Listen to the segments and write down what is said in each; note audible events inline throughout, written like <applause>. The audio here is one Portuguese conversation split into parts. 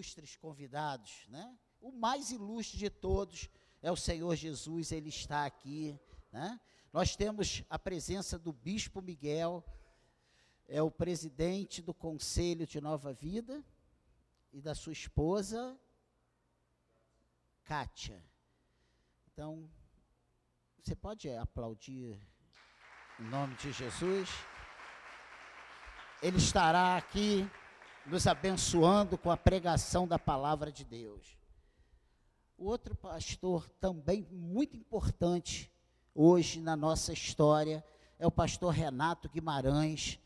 ilustres convidados, né? O mais ilustre de todos é o Senhor Jesus, ele está aqui, né? Nós temos a presença do Bispo Miguel, é o presidente do Conselho de Nova Vida, e da sua esposa, Kátia. Então, você pode aplaudir em nome de Jesus. Ele estará aqui nos abençoando com a pregação da palavra de Deus. O outro pastor também muito importante hoje na nossa história é o pastor Renato Guimarães,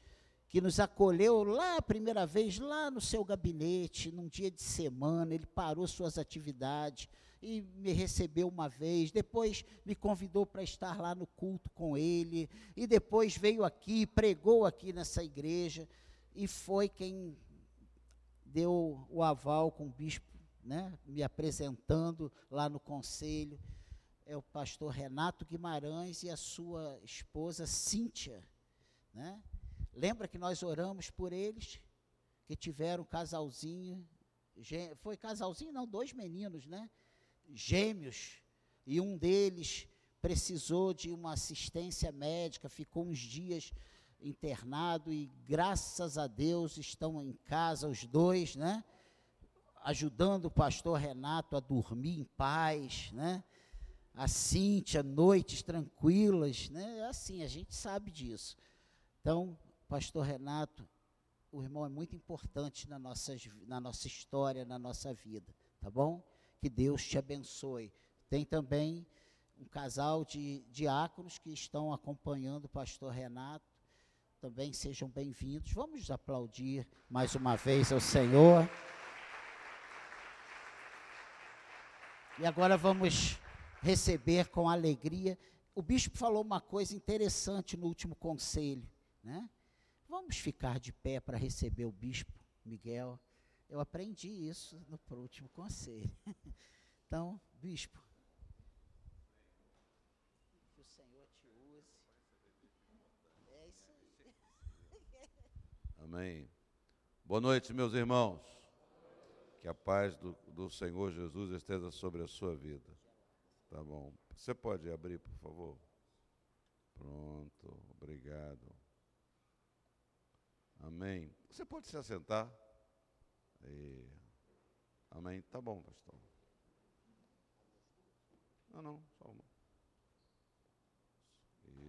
que nos acolheu lá a primeira vez, lá no seu gabinete, num dia de semana, ele parou suas atividades e me recebeu uma vez, depois me convidou para estar lá no culto com ele, e depois veio aqui, pregou aqui nessa igreja, e foi quem deu o aval com o bispo, né, me apresentando lá no conselho, é o pastor Renato Guimarães e a sua esposa Cíntia, né, Lembra que nós oramos por eles, que tiveram casalzinho, foi casalzinho, não, dois meninos, né? Gêmeos, e um deles precisou de uma assistência médica, ficou uns dias internado e graças a Deus estão em casa os dois, né? Ajudando o pastor Renato a dormir em paz, né? A Cíntia, noites tranquilas, né? É assim, a gente sabe disso. Então, Pastor Renato, o irmão é muito importante na nossa, na nossa história, na nossa vida, tá bom? Que Deus te abençoe. Tem também um casal de diáconos que estão acompanhando o pastor Renato. Também sejam bem-vindos. Vamos aplaudir mais uma vez ao Senhor. E agora vamos receber com alegria. O bispo falou uma coisa interessante no último conselho, né? Vamos ficar de pé para receber o bispo Miguel. Eu aprendi isso no último conselho. <laughs> Então, bispo. Que o Senhor te use. É isso aí. Amém. Boa noite, meus irmãos. Que a paz do, do Senhor Jesus esteja sobre a sua vida. Tá bom. Você pode abrir, por favor? Pronto, obrigado. Amém. Você pode se assentar. E... Amém. Tá bom, pastor. Não, não, só uma.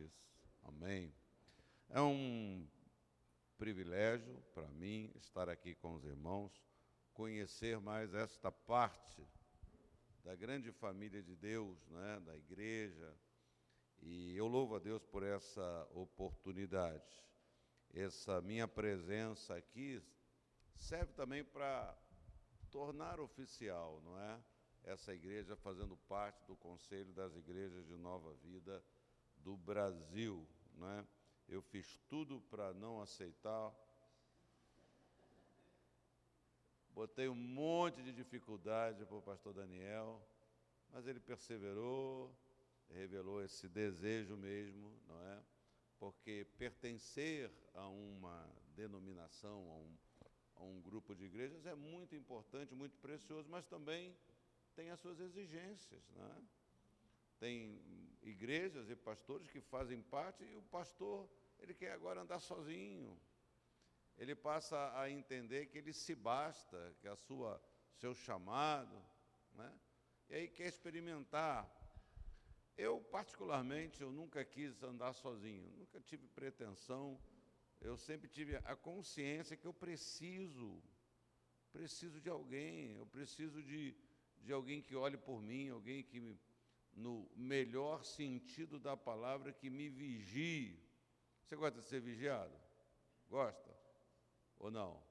Isso. Amém. É um privilégio para mim estar aqui com os irmãos, conhecer mais esta parte da grande família de Deus, né, da igreja. E eu louvo a Deus por essa oportunidade essa minha presença aqui serve também para tornar oficial, não é? Essa igreja fazendo parte do Conselho das Igrejas de Nova Vida do Brasil, não é? Eu fiz tudo para não aceitar. Botei um monte de dificuldade para o pastor Daniel, mas ele perseverou, revelou esse desejo mesmo, não é? porque pertencer a uma denominação, a um, a um grupo de igrejas é muito importante, muito precioso, mas também tem as suas exigências. Né? Tem igrejas e pastores que fazem parte e o pastor ele quer agora andar sozinho. Ele passa a entender que ele se basta, que a sua seu chamado, né? E aí quer experimentar eu, particularmente, eu nunca quis andar sozinho, nunca tive pretensão, eu sempre tive a consciência que eu preciso, preciso de alguém, eu preciso de, de alguém que olhe por mim, alguém que, me, no melhor sentido da palavra, que me vigie. Você gosta de ser vigiado? Gosta? Ou não?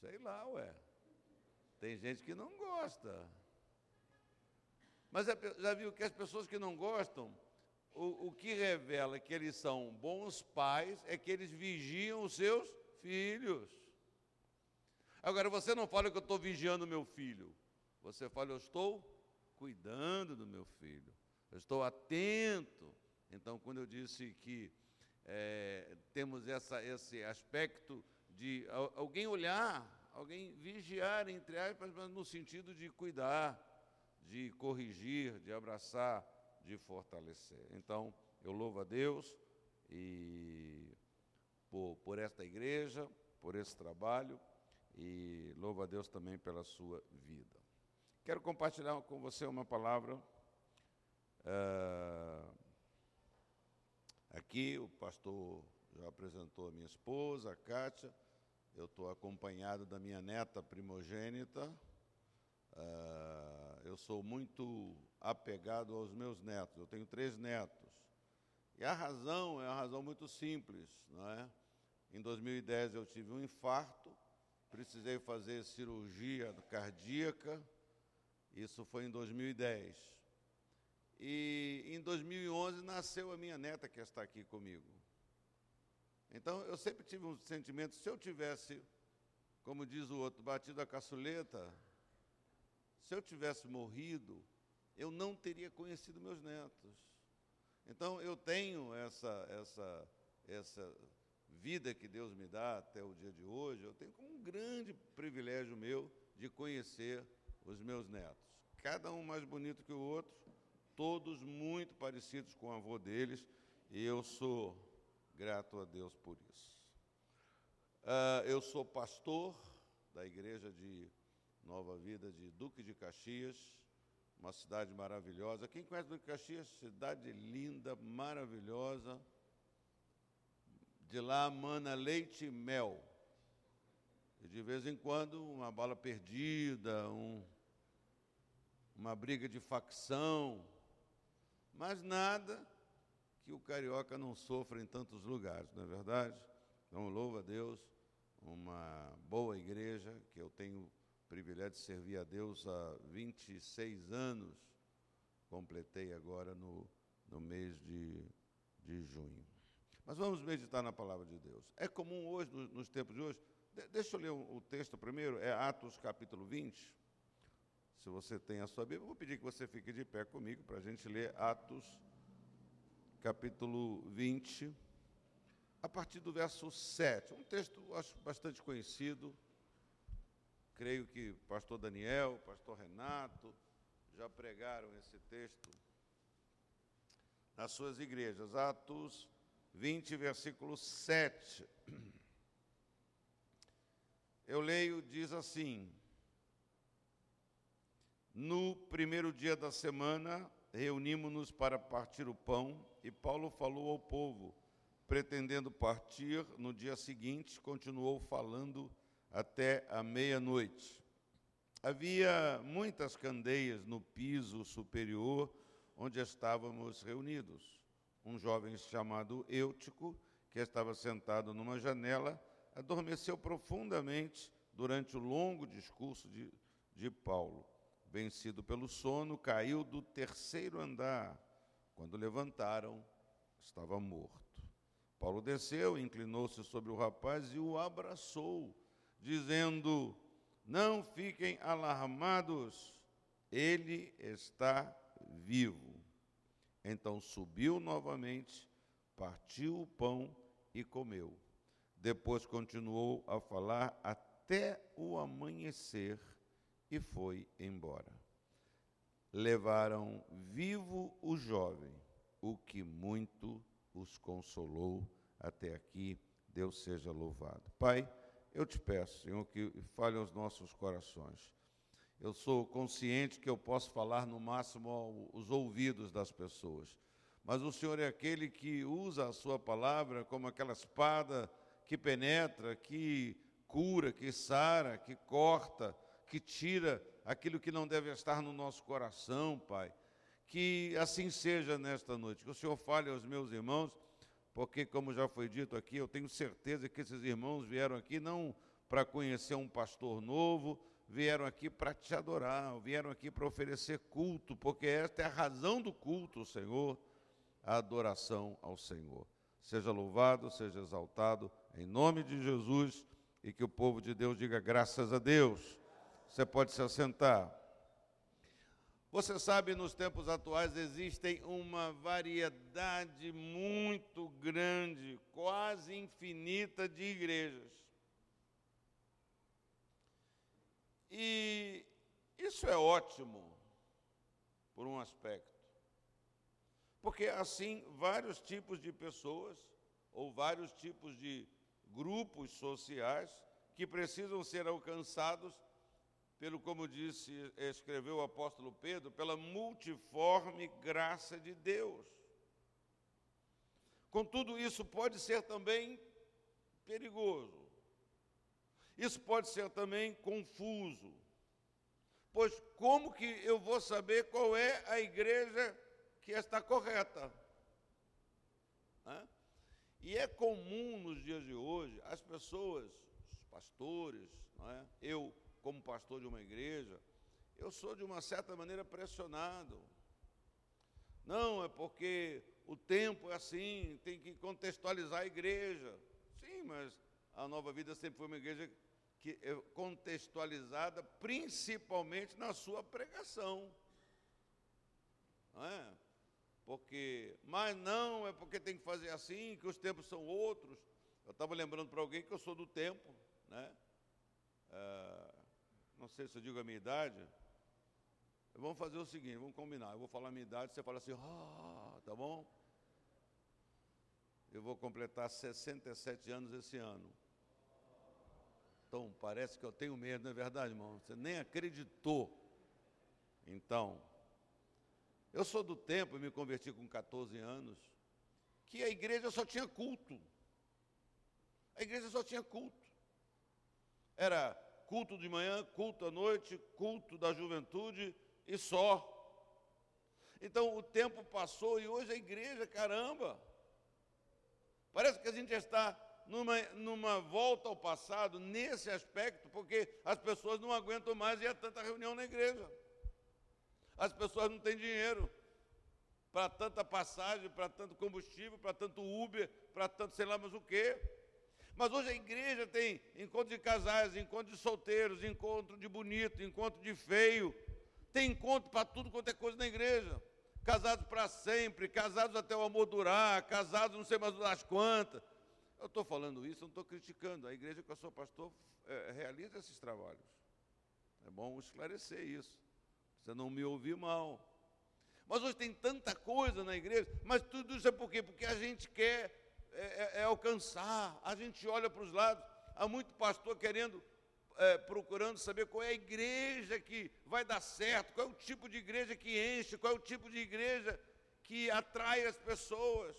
Sei lá, ué. Tem gente que não gosta. Mas já viu que as pessoas que não gostam, o, o que revela que eles são bons pais é que eles vigiam os seus filhos. Agora, você não fala que eu estou vigiando meu filho. Você fala, eu estou cuidando do meu filho. Eu estou atento. Então, quando eu disse que é, temos essa, esse aspecto de alguém olhar, alguém vigiar, entre aspas, mas no sentido de cuidar, de corrigir, de abraçar, de fortalecer. Então, eu louvo a Deus e por, por esta igreja, por esse trabalho e louvo a Deus também pela sua vida. Quero compartilhar com você uma palavra. Uh, aqui o pastor já apresentou a minha esposa, a Kátia. Eu estou acompanhado da minha neta primogênita. Uh, eu sou muito apegado aos meus netos. Eu tenho três netos. E a razão é uma razão muito simples, não é? Em 2010 eu tive um infarto, precisei fazer cirurgia cardíaca. Isso foi em 2010. E em 2011 nasceu a minha neta que está aqui comigo. Então eu sempre tive um sentimento, se eu tivesse, como diz o outro, batido a caçuleta, se eu tivesse morrido, eu não teria conhecido meus netos. Então eu tenho essa essa essa vida que Deus me dá até o dia de hoje, eu tenho como um grande privilégio meu de conhecer os meus netos. Cada um mais bonito que o outro, todos muito parecidos com o avô deles, e eu sou grato a Deus por isso. Uh, eu sou pastor da igreja de Nova Vida de Duque de Caxias, uma cidade maravilhosa. Quem conhece Duque de Caxias? Cidade linda, maravilhosa. De lá mana leite e mel. E de vez em quando uma bala perdida, um, uma briga de facção, mas nada que o carioca não sofra em tantos lugares, não é verdade? Então, louva a Deus, uma boa igreja, que eu tenho o privilégio de servir a Deus há 26 anos, completei agora no, no mês de, de junho. Mas vamos meditar na palavra de Deus. É comum hoje, nos, tempos de hoje, de, deixa eu ler o texto primeiro, é Atos capítulo 20. Se você tem a sua Bíblia, vou pedir que você fique de pé comigo para a gente ler Atos capítulo 20, a partir do verso 7. Um texto, acho, bastante conhecido. Creio que pastor Daniel, pastor Renato já pregaram esse texto nas suas igrejas. Atos 20, versículo 7. Eu leio, diz assim: No primeiro dia da semana, reunimos-nos para partir o pão e Paulo falou ao povo, pretendendo partir no dia seguinte, continuou falando até a meia-noite. Havia muitas candeias no piso superior onde estávamos reunidos. Um jovem chamado Eutico, que estava sentado numa janela, adormeceu profundamente durante o longo discurso de, de Paulo vencido pelo sono, caiu do terceiro andar. Quando levantaram, estava morto. Paulo desceu, inclinou-se sobre o rapaz e o abraçou, dizendo: Não fiquem alarmados, ele está vivo. Então subiu novamente, partiu o pão e comeu. Depois continuou a falar até o amanhecer e foi embora. Levaram vivo o jovem, o que muito os consolou até aqui. Deus seja louvado. Pai, eu te peço, Senhor, que fale aos nossos corações. Eu sou consciente que eu posso falar no máximo aos ouvidos das pessoas, mas o Senhor é aquele que usa a Sua palavra como aquela espada que penetra, que cura, que sara, que corta, que tira aquilo que não deve estar no nosso coração, Pai. Que assim seja nesta noite. Que o Senhor fale aos meus irmãos, porque, como já foi dito aqui, eu tenho certeza que esses irmãos vieram aqui não para conhecer um pastor novo, vieram aqui para te adorar, vieram aqui para oferecer culto, porque esta é a razão do culto, Senhor, a adoração ao Senhor. Seja louvado, seja exaltado, em nome de Jesus, e que o povo de Deus diga graças a Deus. Você pode se assentar. Você sabe, nos tempos atuais existem uma variedade muito grande, quase infinita de igrejas. E isso é ótimo, por um aspecto. Porque assim, vários tipos de pessoas, ou vários tipos de grupos sociais, que precisam ser alcançados pelo, como disse, escreveu o apóstolo Pedro, pela multiforme graça de Deus. Contudo, isso pode ser também perigoso. Isso pode ser também confuso. Pois como que eu vou saber qual é a igreja que está correta? E é comum nos dias de hoje as pessoas, os pastores, é? eu como pastor de uma igreja, eu sou de uma certa maneira pressionado. Não, é porque o tempo é assim, tem que contextualizar a igreja. Sim, mas a Nova Vida sempre foi uma igreja que é contextualizada principalmente na sua pregação. Não é? Porque, mas não, é porque tem que fazer assim, que os tempos são outros. Eu estava lembrando para alguém que eu sou do tempo, né? Ah, não sei se eu digo a minha idade. Vamos fazer o seguinte, vamos combinar. Eu vou falar a minha idade, você fala assim, ah, tá bom? Eu vou completar 67 anos esse ano. Então, parece que eu tenho medo, não é verdade, irmão? Você nem acreditou. Então, eu sou do tempo, me converti com 14 anos, que a igreja só tinha culto. A igreja só tinha culto. Era culto de manhã, culto à noite, culto da juventude e só. Então o tempo passou e hoje a igreja, caramba, parece que a gente está numa, numa volta ao passado nesse aspecto, porque as pessoas não aguentam mais ir a tanta reunião na igreja. As pessoas não têm dinheiro para tanta passagem, para tanto combustível, para tanto Uber, para tanto sei lá mais o quê. Mas hoje a igreja tem encontro de casais, encontro de solteiros, encontro de bonito, encontro de feio. Tem encontro para tudo quanto é coisa na igreja. Casados para sempre, casados até o amor durar, casados não sei mais das quantas. Eu estou falando isso, não estou criticando. A igreja que eu sou pastor é, realiza esses trabalhos. É bom esclarecer isso. Você não me ouvir mal. Mas hoje tem tanta coisa na igreja, mas tudo isso é por quê? Porque a gente quer é, é, é alcançar, a gente olha para os lados, há muito pastor querendo, é, procurando saber qual é a igreja que vai dar certo, qual é o tipo de igreja que enche, qual é o tipo de igreja que atrai as pessoas.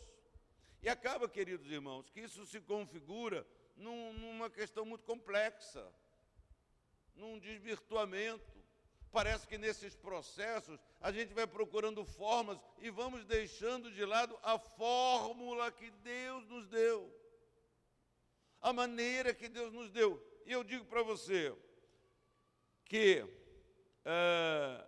E acaba, queridos irmãos, que isso se configura num, numa questão muito complexa, num desvirtuamento. Parece que nesses processos a gente vai procurando formas e vamos deixando de lado a fórmula que Deus nos deu, a maneira que Deus nos deu. E eu digo para você que é,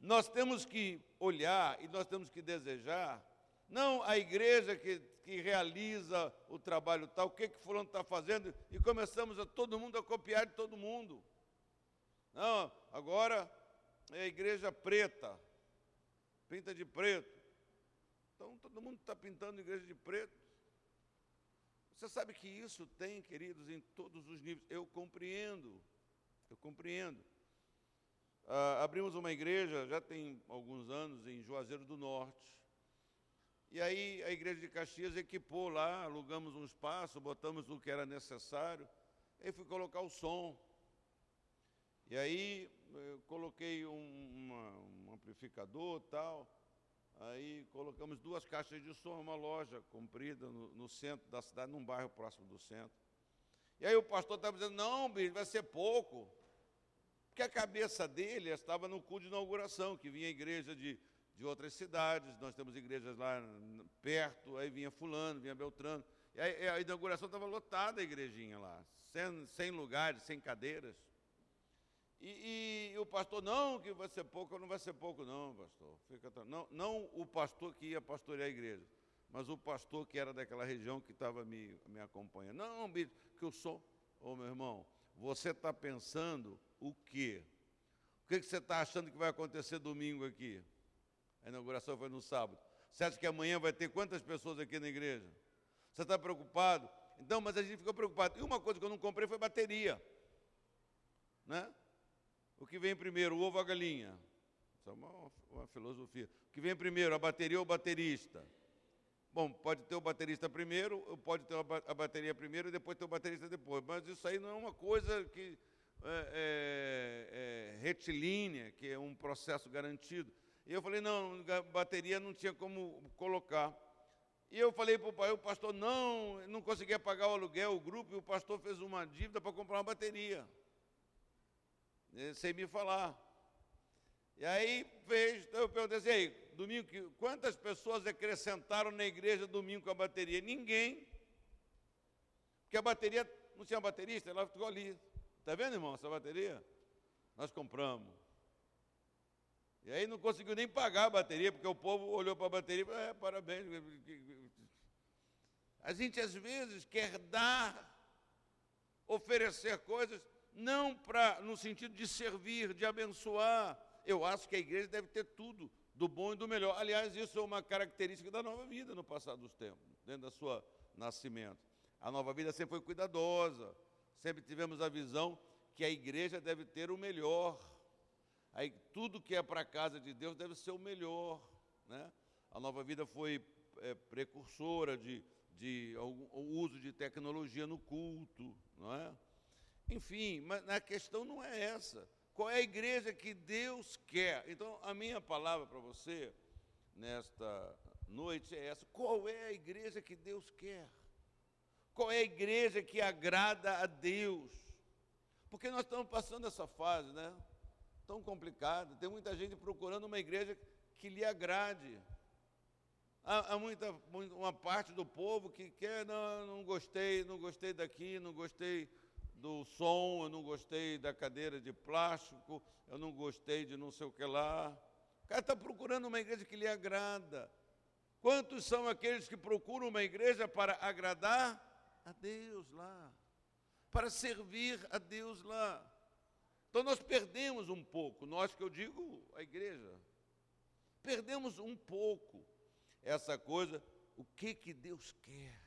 nós temos que olhar e nós temos que desejar não a igreja que, que realiza o trabalho tal, o que que fulano está fazendo, e começamos a todo mundo a copiar de todo mundo. Não, agora é a igreja preta, pinta de preto. Então todo mundo está pintando igreja de preto. Você sabe que isso tem, queridos, em todos os níveis. Eu compreendo, eu compreendo. Ah, abrimos uma igreja, já tem alguns anos, em Juazeiro do Norte. E aí a igreja de Caxias equipou lá, alugamos um espaço, botamos o que era necessário. Aí fui colocar o som. E aí coloquei um, uma, um amplificador tal. Aí colocamos duas caixas de som, uma loja comprida no, no, centro da cidade, num bairro próximo do centro. E aí o pastor estava dizendo, não, bicho, vai ser pouco. Porque a cabeça dele estava no culto de inauguração, que vinha a igreja de de outras cidades, nós temos igrejas lá perto, aí vinha fulano, vinha Beltrano. E aí, a inauguração estava lotada a igrejinha lá, sem, sem lugares, sem cadeiras. E, e, o pastor, não, que vai ser pouco, não vai ser pouco, não, pastor. Fica, não, não o pastor que ia pastorear a igreja, mas o pastor que era daquela região que estava me, me acompanhando. Não, que eu sou. Ô meu irmão, você está pensando o quê? O que, que você está achando que vai acontecer domingo aqui? A inauguração foi no sábado. Você acha que amanhã vai ter quantas pessoas aqui na igreja? Você está preocupado? Então, mas a gente ficou preocupado. E uma coisa que eu não comprei foi bateria. Né? Que vem primeiro, o ovo ou a galinha? Isso é uma, uma filosofia. O que vem primeiro, a bateria ou o baterista? Bom, pode ter o baterista primeiro, pode ter a bateria primeiro e depois ter o baterista depois. Mas isso aí não é uma coisa que é, é, é, retilínea, que é um processo garantido. E eu falei, não, bateria não tinha como colocar. E eu falei para o pai, o pastor, não, não conseguia pagar o aluguel, o grupo, e o pastor fez uma dívida para comprar uma bateria. Sem me falar. E aí fez, eu perguntei assim, aí, domingo, quantas pessoas acrescentaram na igreja domingo com a bateria? Ninguém. Porque a bateria, não tinha baterista, ela ficou ali. Está vendo, irmão, essa bateria? Nós compramos. E aí não conseguiu nem pagar a bateria, porque o povo olhou para a bateria e falou, é, parabéns. A gente às vezes quer dar, oferecer coisas, não para no sentido de servir, de abençoar. Eu acho que a igreja deve ter tudo, do bom e do melhor. Aliás, isso é uma característica da nova vida no passado dos tempos, dentro da sua nascimento. A nova vida sempre foi cuidadosa, sempre tivemos a visão que a igreja deve ter o melhor. Aí, tudo que é para a casa de Deus deve ser o melhor. Né? A nova vida foi é, precursora de, de o uso de tecnologia no culto. Não é? Enfim, mas a questão não é essa. Qual é a igreja que Deus quer? Então, a minha palavra para você nesta noite é essa: qual é a igreja que Deus quer? Qual é a igreja que agrada a Deus? Porque nós estamos passando essa fase, né? Tão complicada. Tem muita gente procurando uma igreja que lhe agrade. Há, há muita, uma parte do povo que quer, não, não gostei, não gostei daqui, não gostei do som, eu não gostei da cadeira de plástico, eu não gostei de não sei o que lá. O cara está procurando uma igreja que lhe agrada. Quantos são aqueles que procuram uma igreja para agradar a Deus lá? Para servir a Deus lá. Então nós perdemos um pouco, nós que eu digo, a igreja, perdemos um pouco essa coisa, o que que Deus quer?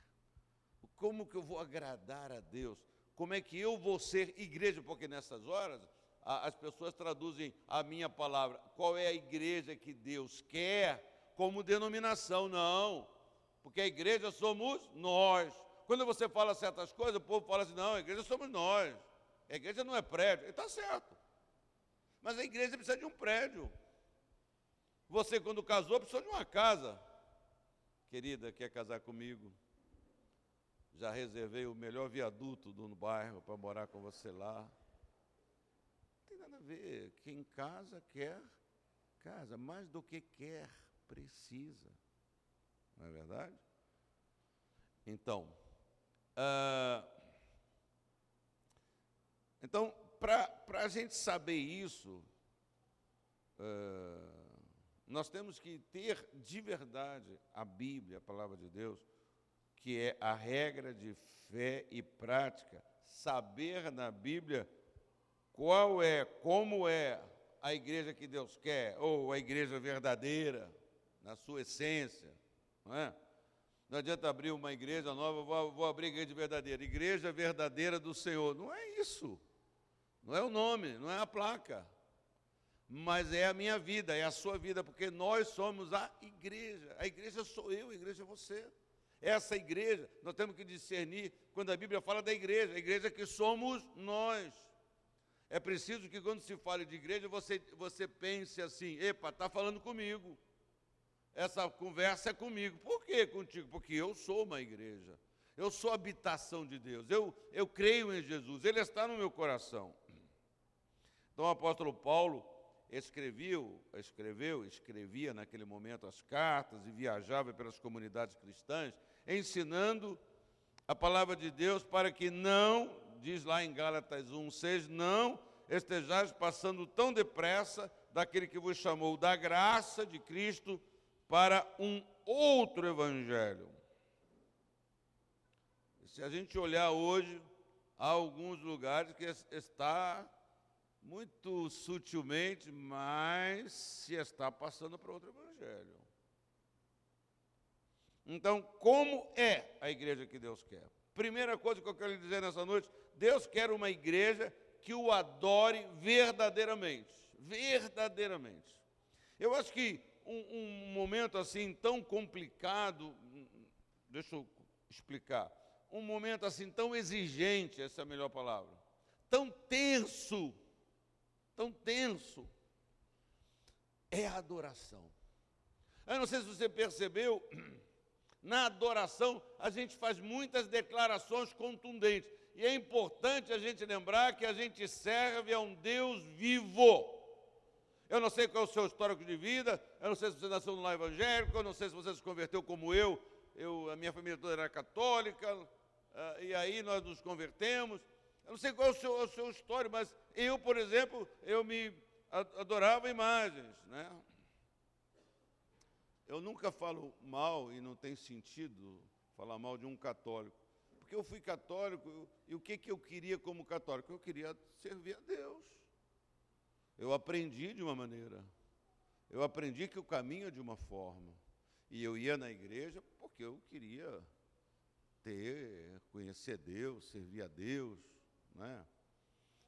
Como que eu vou agradar a Deus? Como é que eu vou ser igreja, porque nessas horas a, as pessoas traduzem a minha palavra, qual é a igreja que Deus quer como denominação, não, porque a igreja somos nós. Quando você fala certas coisas, o povo fala assim: não, a igreja somos nós, a igreja não é prédio, está certo, mas a igreja precisa de um prédio. Você, quando casou, precisou de uma casa. Querida, quer casar comigo? Já reservei o melhor viaduto do bairro para morar com você lá. Não tem nada a ver. Quem casa quer casa, mais do que quer, precisa. Não é verdade? Então, uh, então para a gente saber isso, uh, nós temos que ter de verdade a Bíblia, a palavra de Deus, que é a regra de fé e prática, saber na Bíblia qual é, como é a igreja que Deus quer, ou a igreja verdadeira, na sua essência, não é? Não adianta abrir uma igreja nova, vou, vou abrir a igreja verdadeira. Igreja verdadeira do Senhor. Não é isso. Não é o nome, não é a placa. Mas é a minha vida, é a sua vida, porque nós somos a igreja. A igreja sou eu, a igreja é você. Essa igreja, nós temos que discernir quando a Bíblia fala da igreja, a igreja que somos nós. É preciso que quando se fale de igreja, você, você pense assim: epa, está falando comigo. Essa conversa é comigo. Por que contigo? Porque eu sou uma igreja. Eu sou habitação de Deus. Eu, eu creio em Jesus. Ele está no meu coração. Então o apóstolo Paulo escreveu, escreveu, escrevia naquele momento as cartas e viajava pelas comunidades cristãs, ensinando a palavra de Deus para que não, diz lá em Gálatas 1:6, não estejais passando tão depressa daquele que vos chamou da graça de Cristo para um outro evangelho. Se a gente olhar hoje, há alguns lugares que está muito sutilmente, mas se está passando para outro evangelho. Então, como é a igreja que Deus quer? Primeira coisa que eu quero lhe dizer nessa noite: Deus quer uma igreja que o adore verdadeiramente. Verdadeiramente. Eu acho que um, um momento assim tão complicado, deixa eu explicar, um momento assim tão exigente, essa é a melhor palavra, tão tenso, tão tenso, é a adoração. Eu não sei se você percebeu, <clears throat> na adoração a gente faz muitas declarações contundentes. E é importante a gente lembrar que a gente serve a um Deus vivo. Eu não sei qual é o seu histórico de vida, eu não sei se você nasceu no lar evangélico, eu não sei se você se converteu como eu, eu a minha família toda era católica, uh, e aí nós nos convertemos. Eu não sei qual é o seu, o seu histórico, mas eu, por exemplo, eu me adorava imagens, né? Eu nunca falo mal, e não tem sentido falar mal de um católico, porque eu fui católico, e o que, que eu queria como católico? Eu queria servir a Deus. Eu aprendi de uma maneira, eu aprendi que o caminho é de uma forma, e eu ia na igreja porque eu queria ter, conhecer Deus, servir a Deus, né?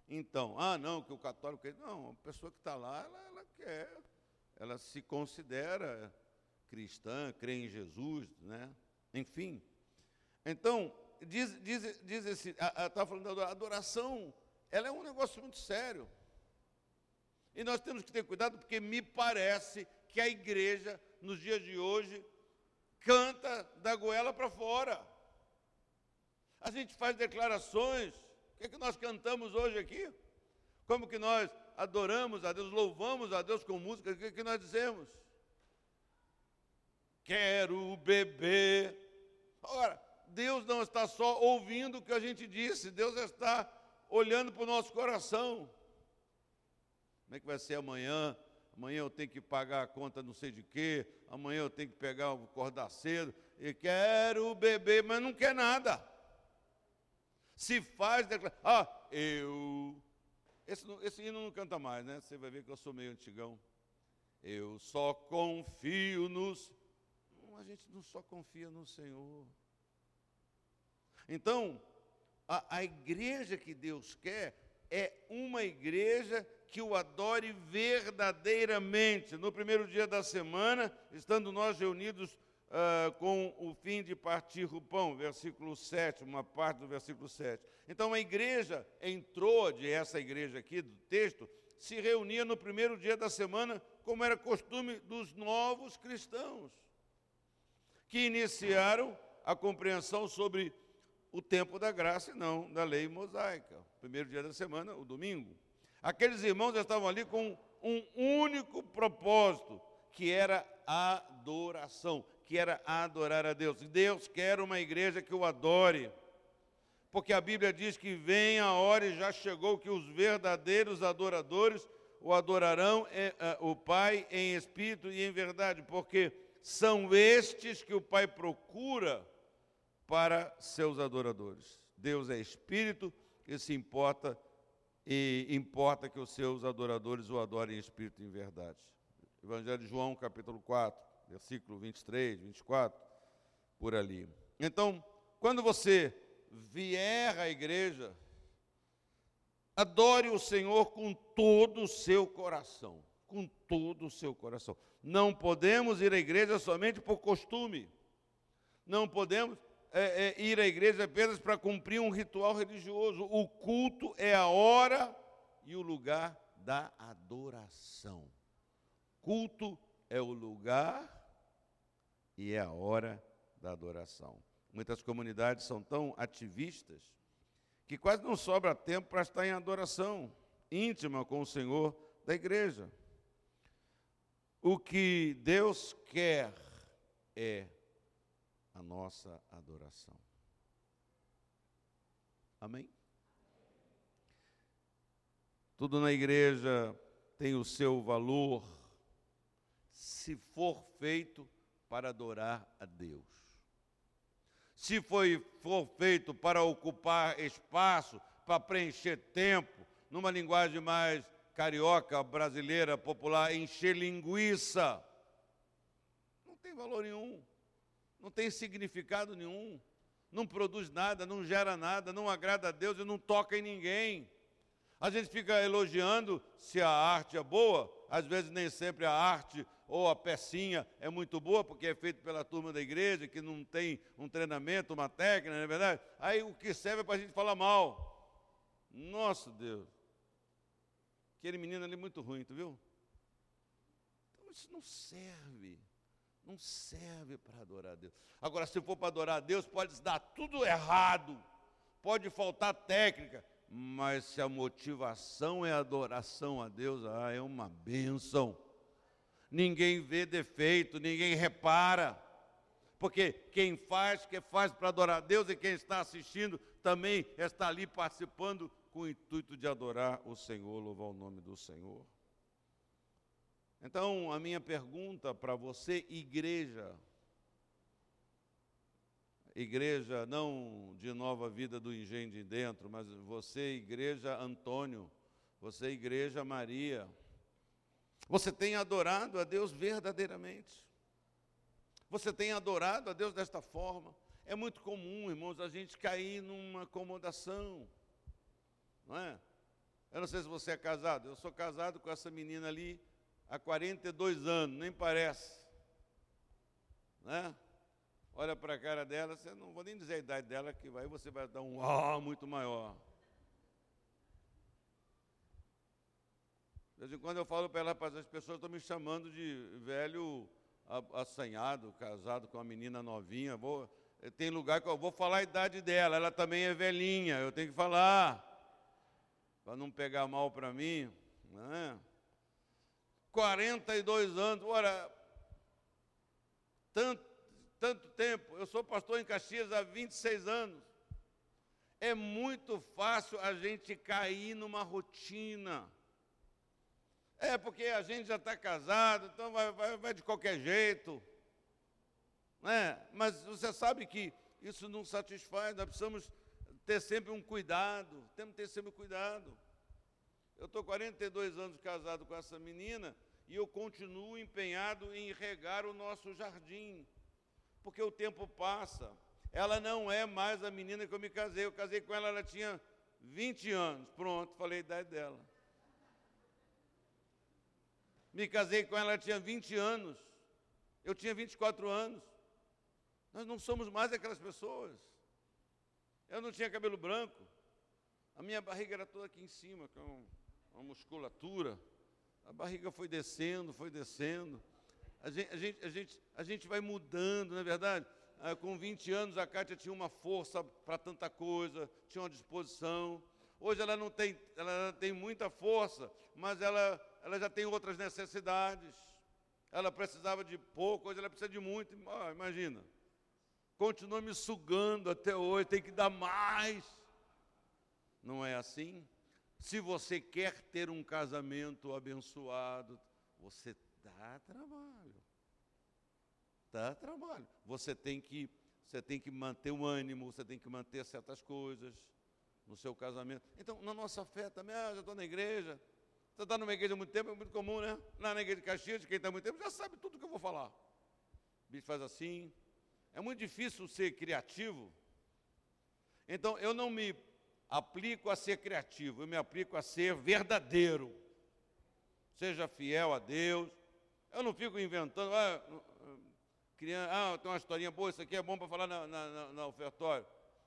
Então, ah, não, que o católico. Não, a pessoa que está lá, ela, ela quer, ela se considera cristã, crê em Jesus, né? Enfim. Então, diz, diz, diz esse, está falando da adoração, ela é um negócio muito sério. E nós temos que ter cuidado, porque me parece que a igreja, nos dias de hoje, canta da goela para fora. A gente faz declarações. O que é que nós cantamos hoje aqui? Como que nós adoramos a Deus, louvamos a Deus com música? O que, é que nós dizemos? Quero beber. Ora, Deus não está só ouvindo o que a gente disse, Deus está olhando para o nosso coração. Como é que vai ser amanhã? Amanhã eu tenho que pagar a conta não sei de quê, amanhã eu tenho que pegar o acordar cedo, e quero beber, mas não quer nada. Se faz declaração, ah, eu. Esse, esse hino não canta mais, né? Você vai ver que eu sou meio antigão. Eu só confio nos a gente não só confia no Senhor. Então, a, a igreja que Deus quer é uma igreja que o adore verdadeiramente. No primeiro dia da semana, estando nós reunidos uh, com o fim de partir o pão, versículo 7, uma parte do versículo 7. Então a igreja entrou, de essa igreja aqui do texto, se reunia no primeiro dia da semana, como era costume dos novos cristãos que iniciaram a compreensão sobre o tempo da graça e não da lei mosaica. Primeiro dia da semana, o domingo. Aqueles irmãos estavam ali com um único propósito, que era adoração, que era adorar a Deus. Deus quer uma igreja que o adore. Porque a Bíblia diz que vem a hora e já chegou que os verdadeiros adoradores o adorarão eh, eh, o Pai em espírito e em verdade, porque são estes que o Pai procura para seus adoradores. Deus é espírito e se importa e importa que os seus adoradores o adorem em espírito e em verdade. Evangelho de João, capítulo 4, versículo 23, 24, por ali. Então, quando você vier à igreja, adore o Senhor com todo o seu coração, com todo o seu coração. Não podemos ir à igreja somente por costume. Não podemos é, é, ir à igreja apenas para cumprir um ritual religioso. O culto é a hora e o lugar da adoração. Culto é o lugar e é a hora da adoração. Muitas comunidades são tão ativistas que quase não sobra tempo para estar em adoração íntima com o Senhor da igreja. O que Deus quer é a nossa adoração. Amém? Tudo na igreja tem o seu valor se for feito para adorar a Deus. Se foi, for feito para ocupar espaço, para preencher tempo, numa linguagem mais carioca, brasileira, popular, encher linguiça. Não tem valor nenhum, não tem significado nenhum, não produz nada, não gera nada, não agrada a Deus e não toca em ninguém. A gente fica elogiando se a arte é boa, às vezes nem sempre a arte ou a pecinha é muito boa, porque é feito pela turma da igreja, que não tem um treinamento, uma técnica, não é verdade? Aí o que serve é para a gente falar mal. Nossa Deus. Aquele menino ali é muito ruim, tu viu? Então isso não serve. Não serve para adorar a Deus. Agora, se for para adorar a Deus, pode dar tudo errado. Pode faltar técnica. Mas se a motivação é adoração a Deus, ah, é uma bênção. Ninguém vê defeito, ninguém repara. Porque quem faz, quem faz para adorar a Deus e quem está assistindo também está ali participando com o intuito de adorar o Senhor, louvar o nome do Senhor. Então, a minha pergunta para você, igreja, igreja não de nova vida do engenho de dentro, mas você, igreja Antônio, você, igreja Maria, você tem adorado a Deus verdadeiramente? Você tem adorado a Deus desta forma? É muito comum, irmãos, a gente cair numa acomodação não é? Eu não sei se você é casado, eu sou casado com essa menina ali há 42 anos, nem parece. Né? Olha para a cara dela, você não vou nem dizer a idade dela, que aí você vai dar um ó muito maior. De vez em quando eu falo para ela, as pessoas estão me chamando de velho assanhado, casado com uma menina novinha. Vou, tem lugar que eu vou falar a idade dela, ela também é velhinha, eu tenho que falar para não pegar mal para mim, né? 42 anos, ora, tanto, tanto tempo, eu sou pastor em Caxias há 26 anos. É muito fácil a gente cair numa rotina. É porque a gente já está casado, então vai, vai, vai de qualquer jeito. Né? Mas você sabe que isso não satisfaz, nós precisamos ter sempre um cuidado, temos que ter sempre cuidado. Eu estou 42 anos casado com essa menina e eu continuo empenhado em regar o nosso jardim, porque o tempo passa. Ela não é mais a menina que eu me casei. Eu casei com ela, ela tinha 20 anos. Pronto, falei a idade dela. Me casei com ela, ela tinha 20 anos. Eu tinha 24 anos. Nós não somos mais aquelas pessoas. Eu não tinha cabelo branco. A minha barriga era toda aqui em cima, com uma musculatura. A barriga foi descendo, foi descendo. A gente, a gente, a gente, a gente vai mudando, não é verdade? Ah, com 20 anos a Kátia tinha uma força para tanta coisa, tinha uma disposição. Hoje ela não tem, ela tem muita força, mas ela, ela já tem outras necessidades. Ela precisava de pouco, hoje ela precisa de muito. Ah, imagina. Continua me sugando até hoje, tem que dar mais. Não é assim? Se você quer ter um casamento abençoado, você dá trabalho. Dá trabalho. Você tem que você tem que manter o ânimo, você tem que manter certas coisas no seu casamento. Então, na nossa fé também, ah, já estou na igreja. Você está numa igreja há muito tempo, é muito comum, né? Na igreja de Caxias, quem está há muito tempo já sabe tudo o que eu vou falar. O bicho faz assim. É muito difícil ser criativo. Então, eu não me aplico a ser criativo, eu me aplico a ser verdadeiro. Seja fiel a Deus. Eu não fico inventando, ah, ah tem uma historinha boa, isso aqui é bom para falar na, na, na ofertório.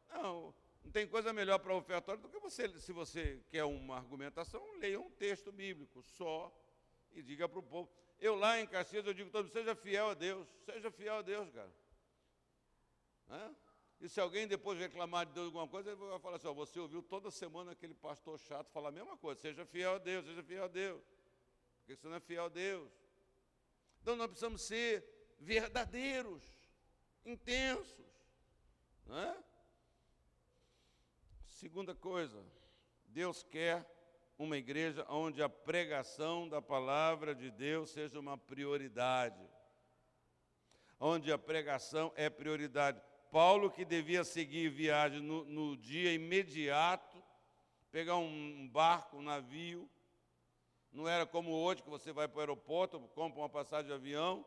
Não, não tem coisa melhor para ofertório do que você, se você quer uma argumentação, leia um texto bíblico só e diga para o povo. Eu lá em Caxias, eu digo todo mundo, seja fiel a Deus, seja fiel a Deus, cara. Né? E se alguém depois reclamar de Deus alguma coisa, ele vai falar assim: ó, você ouviu toda semana aquele pastor chato falar a mesma coisa, seja fiel a Deus, seja fiel a Deus. Porque você não é fiel a Deus. Então nós precisamos ser verdadeiros, intensos. Não é? Segunda coisa, Deus quer uma igreja onde a pregação da palavra de Deus seja uma prioridade. Onde a pregação é prioridade. Paulo, que devia seguir viagem no, no dia imediato, pegar um barco, um navio, não era como hoje, que você vai para o aeroporto, compra uma passagem de avião,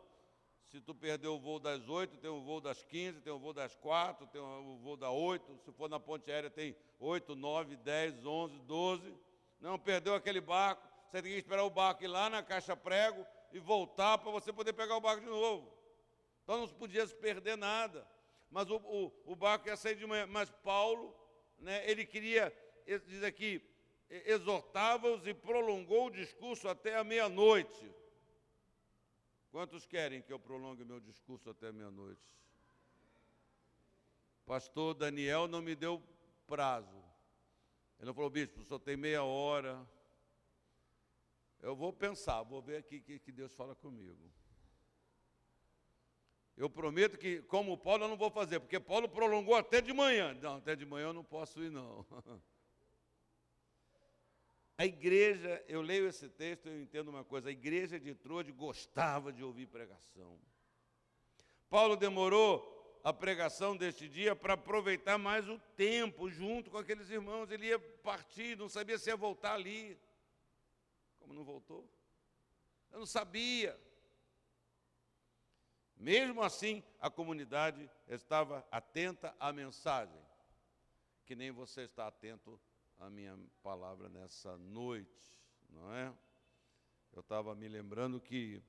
se tu perder o voo das 8, tem o voo das 15, tem o voo das 4, tem o voo das 8, se for na ponte aérea tem 8, 9, 10, 11, 12. Não, perdeu aquele barco, você tem que esperar o barco ir lá na caixa prego e voltar para você poder pegar o barco de novo. Então não podia se perder nada. Mas o, o, o barco ia sair de manhã. Mas Paulo, né, ele queria, diz aqui, exortava-os e prolongou o discurso até a meia-noite. Quantos querem que eu prolongue meu discurso até meia-noite? Pastor Daniel não me deu prazo. Ele não falou, bispo, só tem meia hora. Eu vou pensar, vou ver aqui que, que Deus fala comigo. Eu prometo que, como Paulo, eu não vou fazer, porque Paulo prolongou até de manhã. Não, até de manhã eu não posso ir, não. <laughs> A igreja, eu leio esse texto e eu entendo uma coisa: a igreja de Troade gostava de ouvir pregação. Paulo demorou a pregação deste dia para aproveitar mais o tempo junto com aqueles irmãos. Ele ia partir, não sabia se ia voltar ali. Como não voltou? Eu não sabia. Mesmo assim, a comunidade estava atenta à mensagem, que nem você está atento à minha palavra nessa noite, não é? Eu estava me lembrando que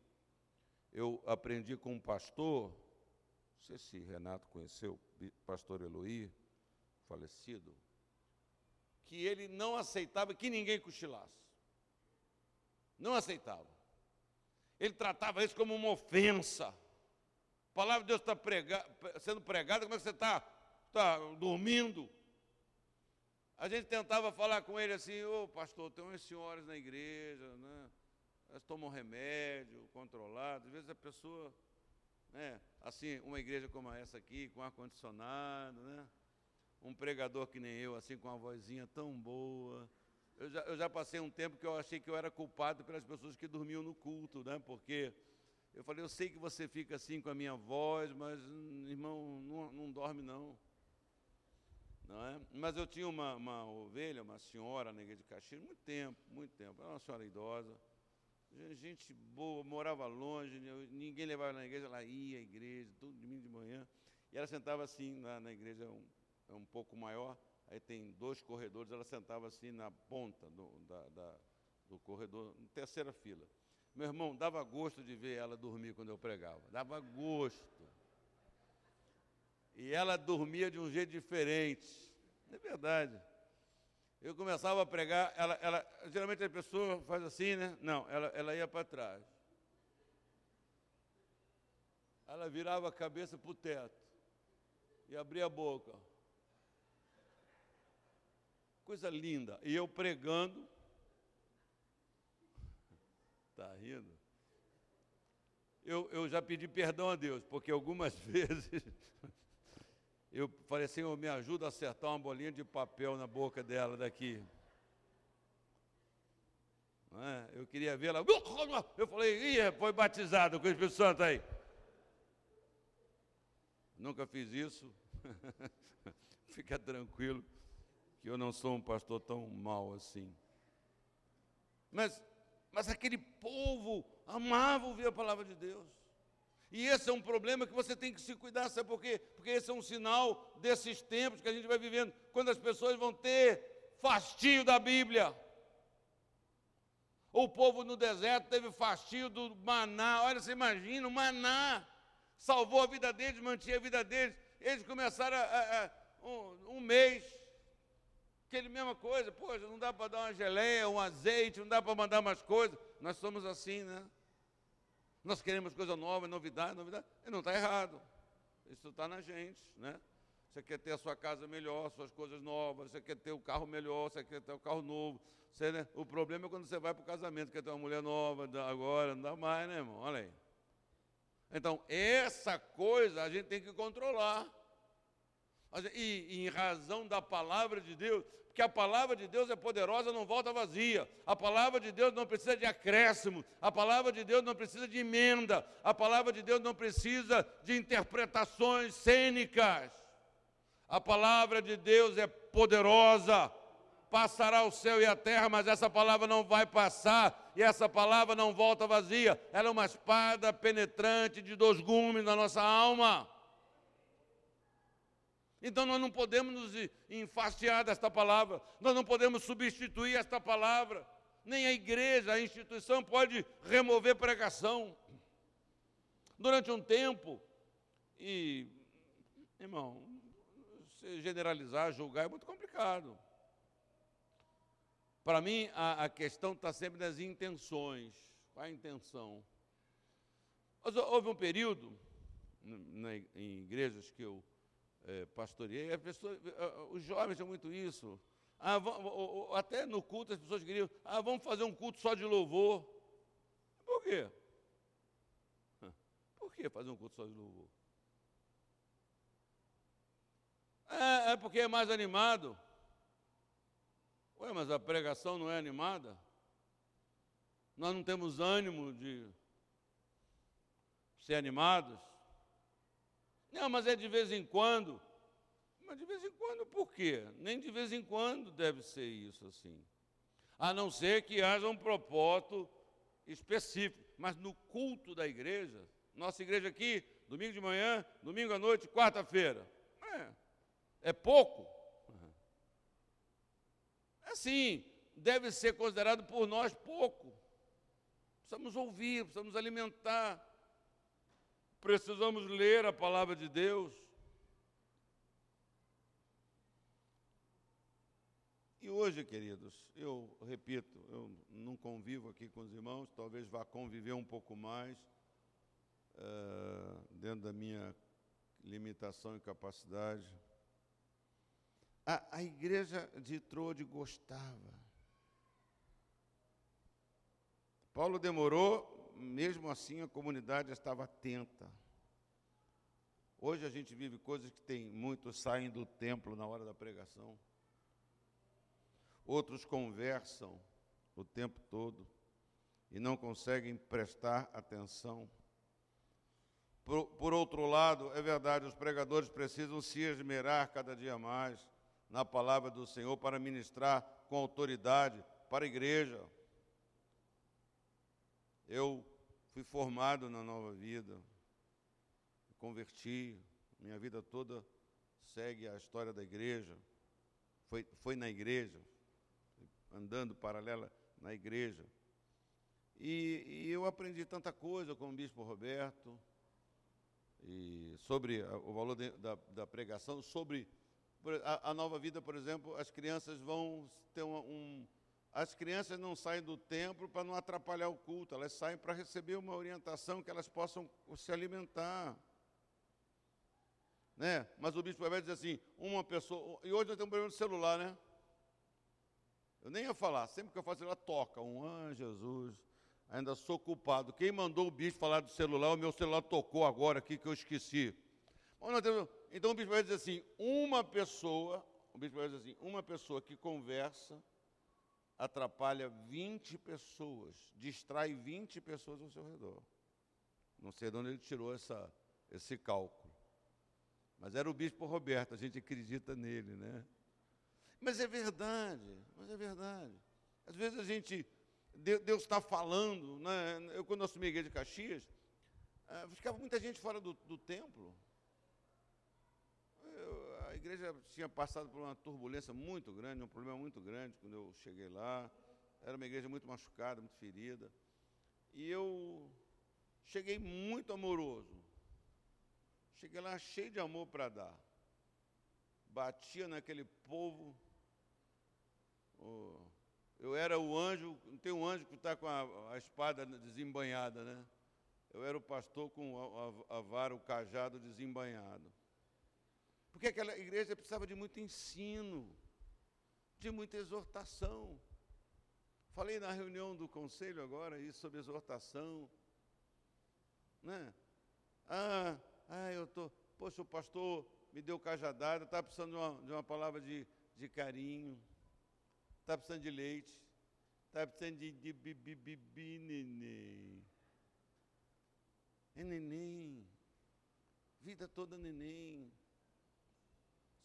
eu aprendi com um pastor, não sei se Renato conheceu, pastor Eloí, falecido, que ele não aceitava que ninguém cochilasse. Não aceitava. Ele tratava isso como uma ofensa. A palavra de Deus está prega, sendo pregada, como é que você está? Está dormindo? A gente tentava falar com ele assim, ô oh, pastor, tem umas senhoras na igreja, né? Elas tomam remédio controlado. Às vezes a pessoa, né, assim, uma igreja como essa aqui, com ar-condicionado, né? Um pregador que nem eu, assim, com uma vozinha tão boa. Eu já, eu já passei um tempo que eu achei que eu era culpado pelas pessoas que dormiam no culto, né? Porque eu falei, eu sei que você fica assim com a minha voz, mas, irmão, não, não dorme não. Não é? Mas eu tinha uma, uma ovelha, uma senhora na igreja de Caxias, muito tempo, muito tempo. Era uma senhora idosa, gente boa, morava longe, ninguém levava na igreja, ela ia à igreja, todo domingo de manhã. E ela sentava assim na, na igreja, um, é um pouco maior, aí tem dois corredores, ela sentava assim na ponta do, da, da, do corredor, na terceira fila. Meu irmão, dava gosto de ver ela dormir quando eu pregava. Dava gosto. E ela dormia de um jeito diferente. É verdade. Eu começava a pregar, ela, ela geralmente a pessoa faz assim, né? Não, ela, ela ia para trás. Ela virava a cabeça para o teto e abria a boca. Coisa linda. E eu pregando, Está rindo? Eu, eu já pedi perdão a Deus, porque algumas <laughs> vezes eu falei oh, me ajuda a acertar uma bolinha de papel na boca dela daqui. É? Eu queria vê-la. <laughs> Eu falei, Ih, foi batizado com o Espírito Santo aí. Nunca fiz isso. <laughs> Fica tranquilo, que eu não sou um pastor tão mau assim. Mas mas aquele povo amava ouvir a palavra de Deus. E esse é um problema que você tem que se cuidar, sabe por quê? Porque esse é um sinal desses tempos que a gente vai vivendo, quando as pessoas vão ter fastio da Bíblia. O povo no deserto teve fastio do maná. Olha, você imagina, o maná salvou a vida deles, mantinha a vida deles. Eles começaram a, a, a um, um mês Aquele mesma coisa, poxa, não dá para dar uma geleia, um azeite, não dá para mandar mais coisas. Nós somos assim, né? Nós queremos coisa nova, novidade, novidade. E não está errado. Isso está na gente, né? Você quer ter a sua casa melhor, suas coisas novas, você quer ter o carro melhor, você quer ter o carro novo. Você, né? O problema é quando você vai para o casamento, quer ter uma mulher nova, agora, não dá mais, né, irmão? Olha aí. Então, essa coisa a gente tem que controlar. E, em razão da palavra de Deus, porque a palavra de Deus é poderosa, não volta vazia. A palavra de Deus não precisa de acréscimo, a palavra de Deus não precisa de emenda, a palavra de Deus não precisa de interpretações cênicas. A palavra de Deus é poderosa. Passará o céu e a terra, mas essa palavra não vai passar, e essa palavra não volta vazia. Ela é uma espada penetrante de dois gumes na nossa alma. Então nós não podemos nos enfastiar desta palavra, nós não podemos substituir esta palavra. Nem a igreja, a instituição pode remover pregação. Durante um tempo, e, irmão, se generalizar, julgar é muito complicado. Para mim, a, a questão está sempre nas intenções. Qual a intenção? Mas houve um período, na, em igrejas que eu é, os jovens tinham muito isso. Ah, até no culto as pessoas queriam, ah, vamos fazer um culto só de louvor. Por quê? Por que fazer um culto só de louvor? É, é porque é mais animado. Ué, mas a pregação não é animada? Nós não temos ânimo de ser animados? Não, mas é de vez em quando. Mas de vez em quando por quê? Nem de vez em quando deve ser isso assim. A não ser que haja um propósito específico. Mas no culto da igreja, nossa igreja aqui, domingo de manhã, domingo à noite, quarta-feira. É, é pouco assim, deve ser considerado por nós pouco. Precisamos ouvir, precisamos alimentar, precisamos ler a palavra de Deus. E hoje, queridos, eu repito, eu não convivo aqui com os irmãos, talvez vá conviver um pouco mais, uh, dentro da minha limitação e capacidade. A, a igreja de Trode gostava. Paulo demorou, mesmo assim a comunidade estava atenta. Hoje a gente vive coisas que tem muitos saem do templo na hora da pregação. Outros conversam o tempo todo e não conseguem prestar atenção. Por, por, outro lado, é verdade, os pregadores precisam se esmerar cada dia mais na palavra do Senhor para ministrar com autoridade para a igreja. Eu fui formado na nova vida, converti, minha vida toda segue a história da igreja. Foi, foi na igreja, andando paralela na igreja. E, e, eu aprendi tanta coisa com o bispo Roberto, e sobre o valor de, da, da pregação, sobre a, a, nova vida, por exemplo, as crianças vão ter um, um as crianças não saem do templo para não atrapalhar o culto, elas saem para receber uma orientação que elas possam se alimentar. Né? Mas o bispo vai dizer assim, uma pessoa, e hoje nós temos um problema de celular, né? Eu nem ia falar, sempre que eu faço celular, toca, um ah, Jesus, ainda sou culpado. Quem mandou o bispo falar do celular, o meu celular tocou agora aqui que eu esqueci. Então o bispo vai dizer assim: uma pessoa, o bispo vai dizer assim, uma pessoa que conversa atrapalha 20 pessoas, distrai 20 pessoas ao seu redor. Não sei de onde ele tirou essa, esse cálculo. Mas era o bispo Roberto, a gente acredita nele, né? Mas é verdade, mas é verdade. Às vezes a gente, Deus está falando, né? Eu quando assumi a igreja de Caxias, ah, ficava muita gente fora do, do templo igreja tinha passado por uma turbulência muito grande, um problema muito grande quando eu cheguei lá. Era uma igreja muito machucada, muito ferida. E eu cheguei muito amoroso. Cheguei lá cheio de amor para dar. Batia naquele povo. Eu era o anjo, não tem um anjo que está com a, espada desembanhada, né? Eu era o pastor com a vara, o cajado desembanhado. Porque aquela igreja precisava de muito ensino, de muita exortação. Falei na reunião do conselho agora isso sobre exortação. Né? Ah, ah, eu estou. Poxa, o pastor me deu cajadada, está precisando de uma, de uma palavra de, de carinho, está precisando de leite, está precisando de, de bibi, bibi, neném. É neném. Vida toda neném.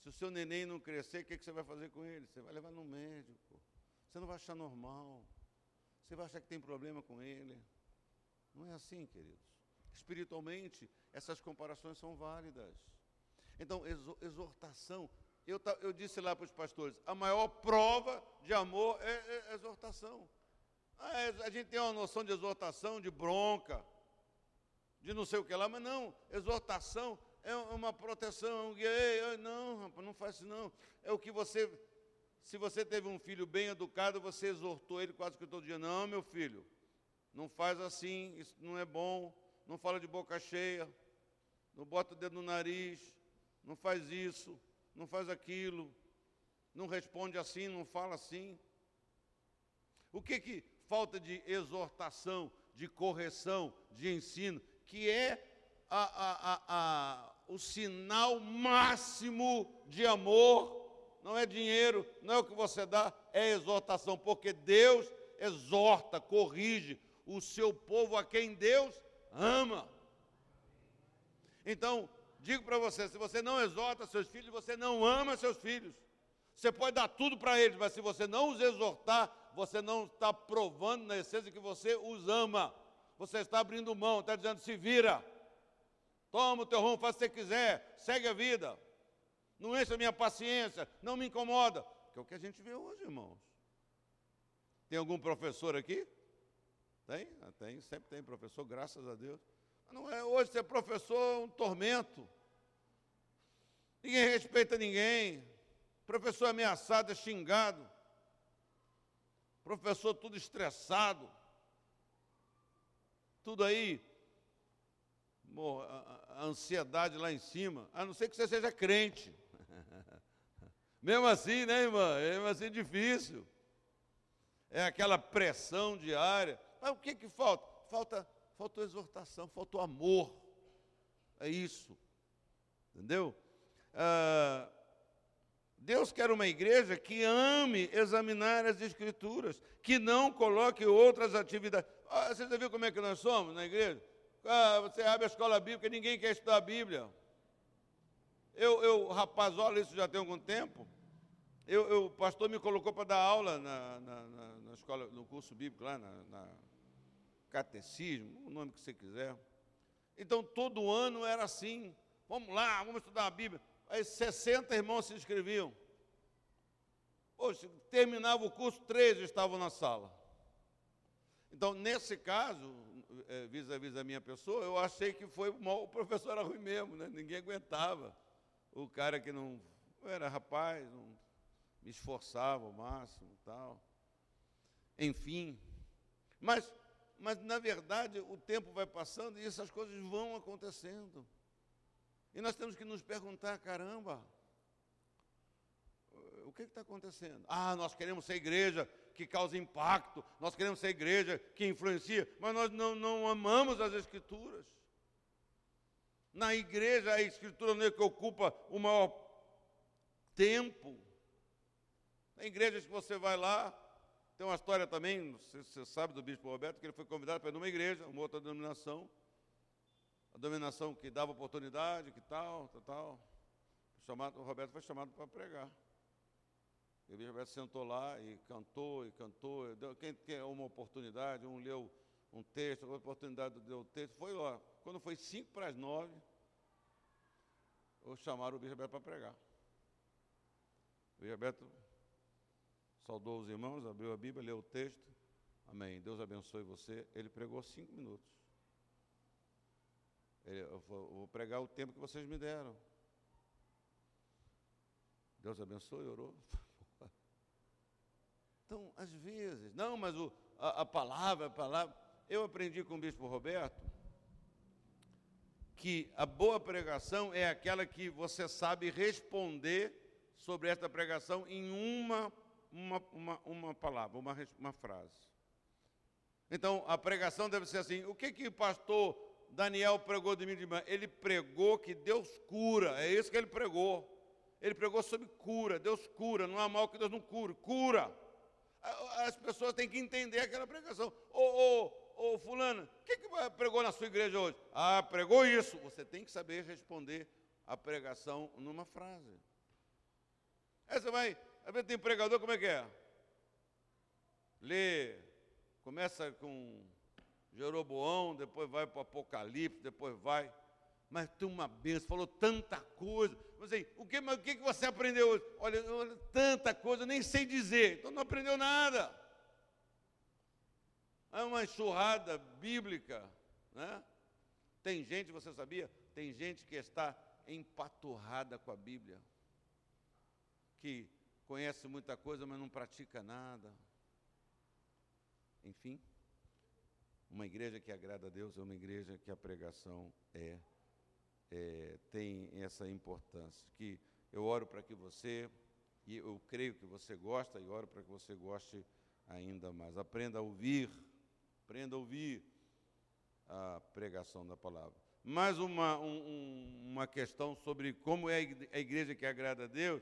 Se o seu neném não crescer, o que, que você vai fazer com ele? Você vai levar no médico. Você não vai achar normal. Você vai achar que tem problema com ele. Não é assim, queridos. Espiritualmente, essas comparações são válidas. Então, exortação. Eu, eu disse lá para os pastores: a maior prova de amor é, é exortação. Ah, é, a gente tem uma noção de exortação, de bronca, de não sei o que lá, mas não, exortação é uma proteção. Ei, não, rapaz, não faz isso não. É o que você, se você teve um filho bem educado, você exortou ele quase que todo dia. Não, meu filho, não faz assim, isso não é bom, não fala de boca cheia, não bota o dedo no nariz, não faz isso, não faz aquilo, não responde assim, não fala assim. O que que falta de exortação, de correção, de ensino, que é a, a, a, o sinal máximo de amor, não é dinheiro, não é o que você dá, é exortação, porque Deus exorta, corrige o seu povo a quem Deus ama. Então, digo para você: se você não exorta seus filhos, você não ama seus filhos. Você pode dar tudo para eles, mas se você não os exortar, você não está provando na essência que você os ama. Você está abrindo mão, está dizendo: se vira, toma o teu rumo, faz o que você quiser, segue a vida. Não enche a minha paciência, não me incomoda. Que é o que a gente vê hoje, irmãos. Tem algum professor aqui? Tem? Ah, tem, sempre tem professor, graças a Deus. Mas não é hoje ser professor é um tormento. Ninguém respeita ninguém. Professor ameaçado, é xingado. Professor tudo estressado. Tudo aí. Ansiedade lá em cima. A não ser que você seja crente. <laughs> Mesmo assim, né, irmã? Mesmo assim, difícil. É aquela pressão diária. Mas o que, que falta? Falta faltou exortação, faltou amor. É isso. Entendeu? Ah, Deus quer uma igreja que ame examinar as escrituras, que não coloque outras atividades. Ah, você já viu como é que nós somos na igreja? Ah, você abre a escola bíblica, ninguém quer estudar a Bíblia. Eu, eu rapaz, olha, isso já tem algum tempo. Eu, eu o pastor me colocou para dar aula na, na, na, na, escola, no curso bíblico lá na, catecismo, o nome que você quiser. Então, todo ano era assim. Vamos lá, vamos estudar a Bíblia. Aí 60 irmãos se inscreviam. Poxa, terminava o curso, três estavam na sala. Então, nesse caso, é, vis-à-vis da minha pessoa, eu achei que foi o professor era ruim mesmo, né? ninguém aguentava. O cara que não era rapaz, não me esforçava ao máximo tal. Enfim. Mas mas na verdade o tempo vai passando e essas coisas vão acontecendo. E nós temos que nos perguntar: caramba, o que está acontecendo? Ah, nós queremos ser igreja que causa impacto, nós queremos ser igreja que influencia, mas nós não, não amamos as Escrituras. Na igreja, a Escritura não é que ocupa o maior tempo. Tem igrejas que você vai lá, tem uma história também, se você sabe, do bispo Roberto, que ele foi convidado para ir numa igreja, uma outra denominação, a denominação que dava oportunidade, que tal, tal, tal. Chamado, o Roberto foi chamado para pregar. E o bispo Roberto sentou lá e cantou e cantou. Deu, quem quer uma oportunidade, um leu um texto, outra oportunidade deu o texto. Foi lá. Quando foi cinco para as nove, chamaram o bispo Roberto para pregar. O bispo Roberto saudou os irmãos, abriu a Bíblia, leu o texto. Amém. Deus abençoe você. Ele pregou cinco minutos. Ele, eu vou, vou pregar o tempo que vocês me deram. Deus abençoe, orou. <laughs> Então, às vezes, não, mas o, a, a, palavra, a palavra. Eu aprendi com o bispo Roberto que a boa pregação é aquela que você sabe responder sobre esta pregação em uma uma, uma, uma palavra, uma, uma frase. Então, a pregação deve ser assim: o que que o pastor Daniel pregou de mim de manhã? Ele pregou que Deus cura, é isso que ele pregou. Ele pregou sobre cura, Deus cura, não há mal que Deus não cure, cura. As pessoas têm que entender aquela pregação. Ô, ô, ô fulano, o que, que pregou na sua igreja hoje? Ah, pregou isso. Você tem que saber responder a pregação numa frase. Aí você vai, às vezes tem pregador, como é que é? Lê, começa com Jeroboão, depois vai para o Apocalipse, depois vai mas tem uma benção, falou tanta coisa. Aí, o que, mas o que você aprendeu hoje? Olha, olha, tanta coisa, nem sei dizer, então não aprendeu nada. É uma enxurrada bíblica, né? Tem gente, você sabia? Tem gente que está empaturrada com a Bíblia, que conhece muita coisa, mas não pratica nada. Enfim, uma igreja que agrada a Deus é uma igreja que a pregação é, é tem essa importância. Que eu oro para que você, e eu creio que você gosta, e oro para que você goste ainda mais. Aprenda a ouvir, aprenda a ouvir a pregação da palavra. Mais uma, um, uma questão sobre como é a igreja que agrada a Deus.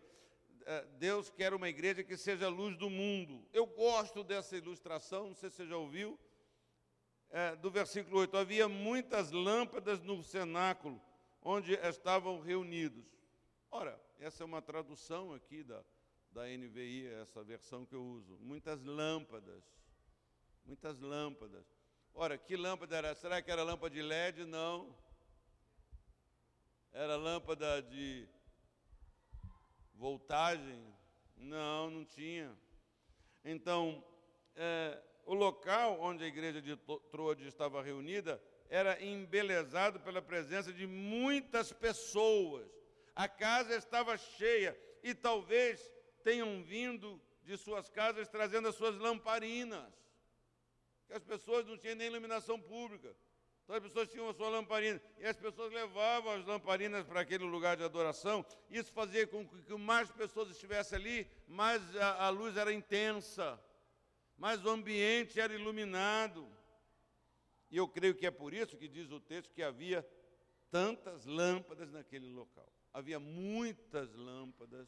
É, Deus quer uma igreja que seja a luz do mundo. Eu gosto dessa ilustração, não sei se você já ouviu é, do versículo 8: havia muitas lâmpadas no cenáculo onde estavam reunidos. Ora, essa é uma tradução aqui da, da NVI, essa versão que eu uso. Muitas lâmpadas. Muitas lâmpadas. Ora, que lâmpada era? Será que era lâmpada de LED? Não. Era lâmpada de voltagem? Não, não tinha. Então, é, o local onde a igreja de Troade estava reunida era embelezado pela presença de muitas pessoas. A casa estava cheia e talvez tenham vindo de suas casas trazendo as suas lamparinas. Que as pessoas não tinham nem iluminação pública. Então as pessoas tinham a sua lamparina. E as pessoas levavam as lamparinas para aquele lugar de adoração. Isso fazia com que mais pessoas estivessem ali, mais a, a luz era intensa mas o ambiente era iluminado. E eu creio que é por isso que diz o texto que havia tantas lâmpadas naquele local. Havia muitas lâmpadas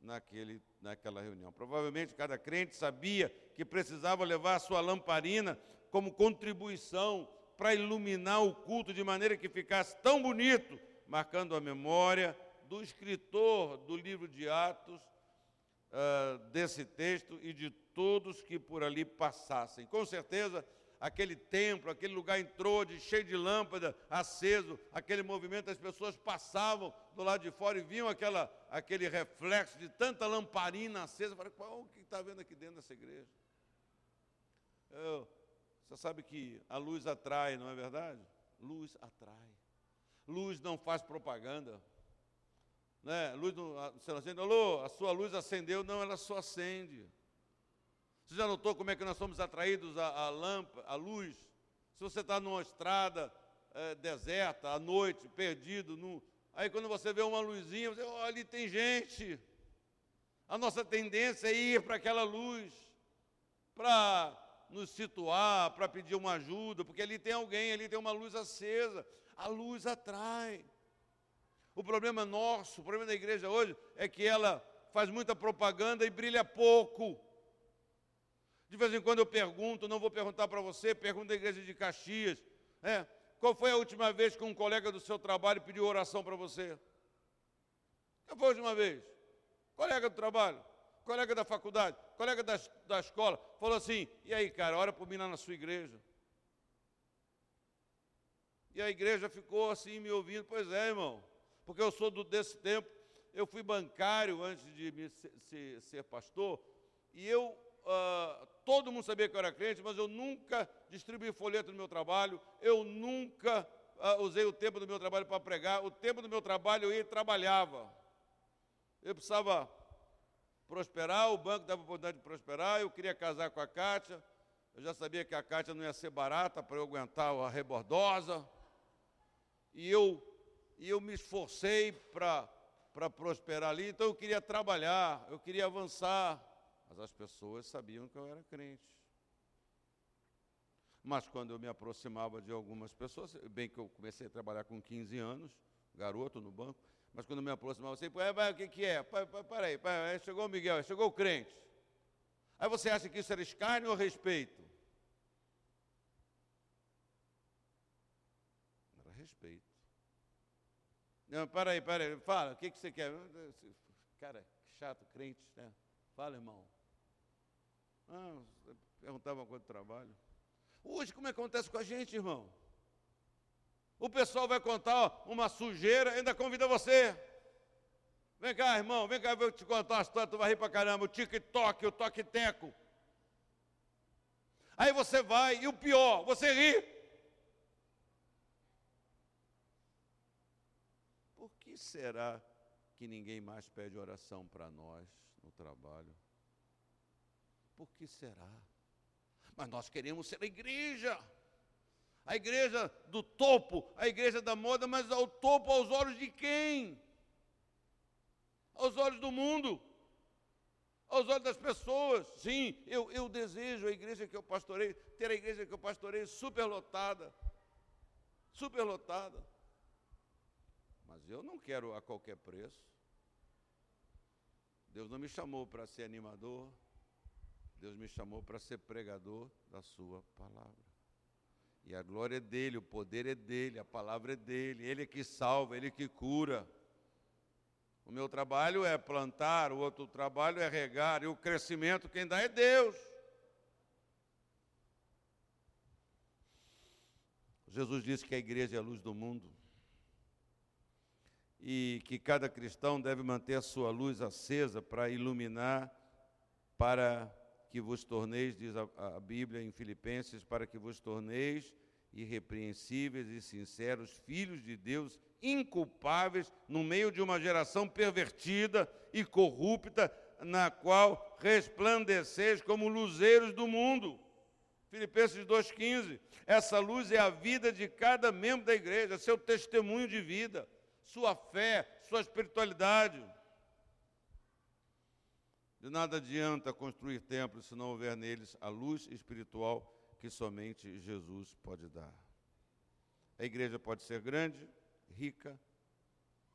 naquele, naquela reunião. Provavelmente cada crente sabia que precisava levar a sua lamparina como contribuição para iluminar o culto de maneira que ficasse tão bonito, marcando a memória do escritor do livro de Atos, uh, desse texto e de todos que por ali passassem. Com certeza, aquele templo, aquele lugar entrou de cheio de lâmpada, aceso, aquele movimento, as pessoas passavam do lado de fora e viam aquela, aquele reflexo de tanta lamparina acesa. Falaram, o que está vendo aqui dentro dessa igreja? Eu, você sabe que a luz atrai, não é verdade? Luz atrai. Luz não faz propaganda. Né? Luz não, você não acende, alô, a sua luz acendeu, não, ela só acende. Você já notou como é que nós somos atraídos à, lâmpada, à luz? Se você está numa estrada é, deserta, à noite, perdido, no... aí quando você vê uma luzinha, você, oh, ali tem gente. A nossa tendência é ir para aquela luz, para nos situar, para pedir uma ajuda, porque ali tem alguém, ali tem uma luz acesa. A luz atrai. O problema nosso, o problema da igreja hoje é que ela faz muita propaganda e brilha pouco. De vez em quando eu pergunto, não vou perguntar para você, pergunto da igreja de Caxias. É, qual foi a última vez que um colega do seu trabalho pediu oração para você? Qual foi a última vez? Colega do trabalho, colega da faculdade, colega da, da escola, falou assim: e aí, cara, ora por mim lá na sua igreja. E a igreja ficou assim me ouvindo, pois é, irmão, porque eu sou do, desse tempo, eu fui bancário antes de ser, ser, ser pastor, e eu uh, todo mundo sabia que eu era crente, mas eu nunca distribuí folheto no meu trabalho, eu nunca uh, usei o tempo do meu trabalho para pregar, o tempo do meu trabalho eu ia e trabalhava. Eu precisava prosperar, o banco dava oportunidade de prosperar, eu queria casar com a Kátia, eu já sabia que a Kátia não ia ser barata para eu aguentar a rebordosa, e eu, e eu me esforcei para prosperar ali, então eu queria trabalhar, eu queria avançar, mas as pessoas sabiam que eu era crente. Mas quando eu me aproximava de algumas pessoas, bem que eu comecei a trabalhar com 15 anos, garoto no banco, mas quando eu me aproximava, assim, o que, que é? Peraí, peraí, chegou o Miguel, chegou o crente. Aí você acha que isso era escárnio ou respeito? Era respeito. Não, peraí, peraí, fala, o que, que você quer? Cara, que chato, crente, né? Fala, irmão. Ah, perguntava quanto trabalho. Hoje, como é que acontece com a gente, irmão? O pessoal vai contar uma sujeira, ainda convida você. Vem cá, irmão, vem cá, eu vou te contar uma história, tu vai rir pra caramba, o TikTok, o toque-teco. Aí você vai, e o pior, você ri. Por que será que ninguém mais pede oração para nós no trabalho? Por que será? Mas nós queremos ser a igreja. A igreja do topo, a igreja da moda, mas ao topo aos olhos de quem? Aos olhos do mundo aos olhos das pessoas. Sim, eu, eu desejo a igreja que eu pastorei, ter a igreja que eu pastorei superlotada. Superlotada. Mas eu não quero a qualquer preço. Deus não me chamou para ser animador. Deus me chamou para ser pregador da sua palavra. E a glória é dele, o poder é dele, a palavra é dele, ele é que salva, ele é que cura. O meu trabalho é plantar, o outro trabalho é regar, e o crescimento quem dá é Deus. Jesus disse que a igreja é a luz do mundo e que cada cristão deve manter a sua luz acesa para iluminar, para que vos torneis, diz a, a Bíblia em Filipenses, para que vos torneis irrepreensíveis e sinceros, filhos de Deus, inculpáveis, no meio de uma geração pervertida e corrupta, na qual resplandeceis como luzeiros do mundo. Filipenses 2,15. Essa luz é a vida de cada membro da igreja, seu testemunho de vida, sua fé, sua espiritualidade. De nada adianta construir templos se não houver neles a luz espiritual que somente Jesus pode dar. A igreja pode ser grande, rica,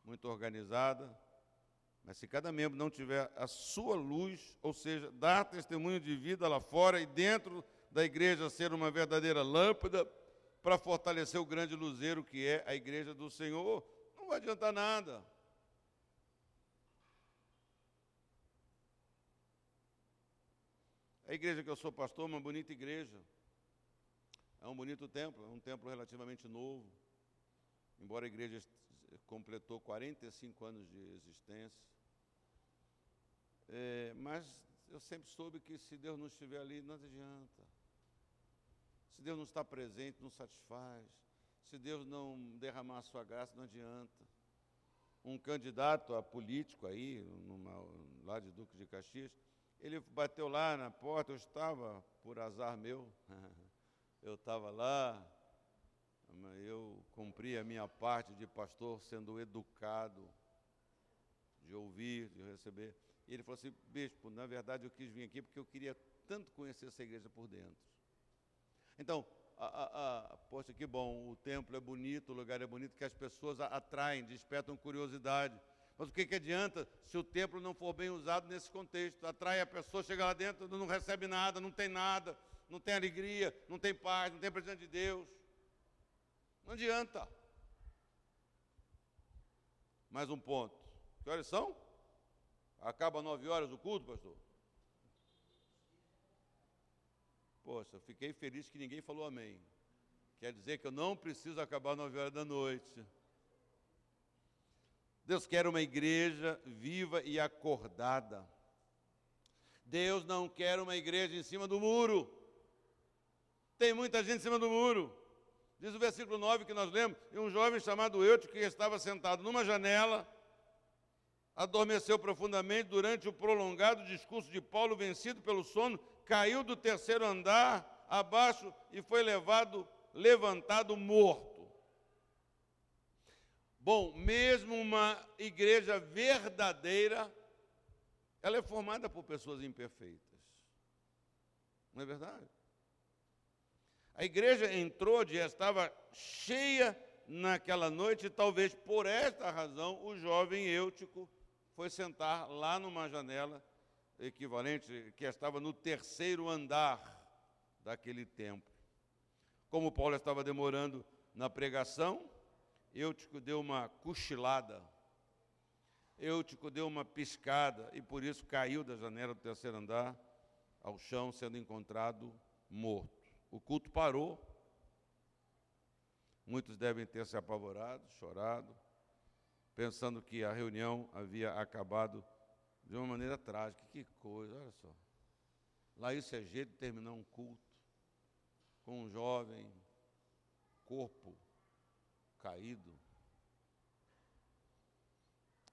muito organizada, mas se cada membro não tiver a sua luz, ou seja, dar testemunho de vida lá fora e dentro da igreja ser uma verdadeira lâmpada para fortalecer o grande luzeiro que é a igreja do Senhor, não vai adiantar nada. A igreja que eu sou pastor é uma bonita igreja. É um bonito templo, é um templo relativamente novo. Embora a igreja completou 45 anos de existência. É, mas eu sempre soube que se Deus não estiver ali, não adianta. Se Deus não está presente, não satisfaz. Se Deus não derramar a sua graça, não adianta. Um candidato a político aí, numa, lá de Duque de Caxias, ele bateu lá na porta, eu estava, por azar meu, <laughs> eu estava lá, eu cumpri a minha parte de pastor sendo educado, de ouvir, de receber. E ele falou assim: Bispo, na verdade eu quis vir aqui porque eu queria tanto conhecer essa igreja por dentro. Então, a, a, a, poxa, que bom, o templo é bonito, o lugar é bonito, que as pessoas atraem, despertam curiosidade. Mas o que, que adianta se o templo não for bem usado nesse contexto? Atrai a pessoa, chega lá dentro, não recebe nada, não tem nada, não tem alegria, não tem paz, não tem presença de Deus. Não adianta. Mais um ponto. Que horas são? Acaba nove horas o culto, pastor? Poxa, fiquei feliz que ninguém falou amém. Quer dizer que eu não preciso acabar nove horas da noite. Deus quer uma igreja viva e acordada. Deus não quer uma igreja em cima do muro. Tem muita gente em cima do muro. Diz o versículo 9 que nós lemos, e um jovem chamado Eutico, que estava sentado numa janela, adormeceu profundamente durante o prolongado discurso de Paulo, vencido pelo sono, caiu do terceiro andar abaixo e foi levado, levantado morto. Bom, mesmo uma igreja verdadeira, ela é formada por pessoas imperfeitas. Não é verdade? A igreja entrou, já estava cheia naquela noite, e talvez por esta razão o jovem Eutico foi sentar lá numa janela equivalente, que estava no terceiro andar daquele templo. Como Paulo estava demorando na pregação, Eutico deu uma cochilada, Eutico deu uma piscada e por isso caiu da janela do terceiro andar ao chão, sendo encontrado morto. O culto parou. Muitos devem ter se apavorado, chorado, pensando que a reunião havia acabado de uma maneira trágica. Que coisa, olha só. Lá isso é jeito de terminar um culto com um jovem, corpo caído.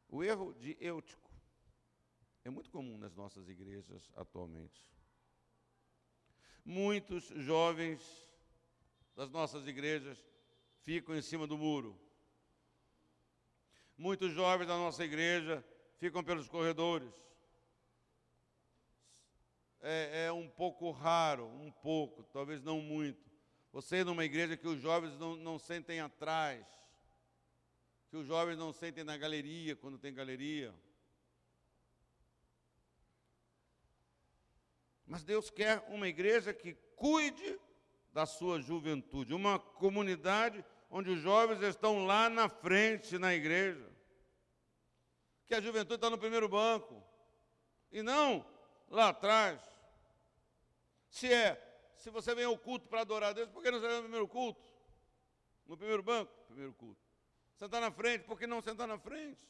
O erro de Eutico é muito comum nas nossas igrejas atualmente. Muitos jovens das nossas igrejas ficam em cima do muro. Muitos jovens da nossa igreja ficam pelos corredores. É, é, um pouco raro, um pouco, talvez não muito. Você numa igreja que os jovens não, não sentem atrás, que os jovens não sentem na galeria, quando tem galeria. Mas Deus quer uma igreja que cuide da sua juventude, uma comunidade onde os jovens estão lá na frente na igreja. Que a juventude está no primeiro banco e não lá atrás. Se é, se você vem ao culto para adorar a Deus, por que não vem no primeiro culto? No primeiro banco? Primeiro culto. Sentar na frente, por que não sentar na frente?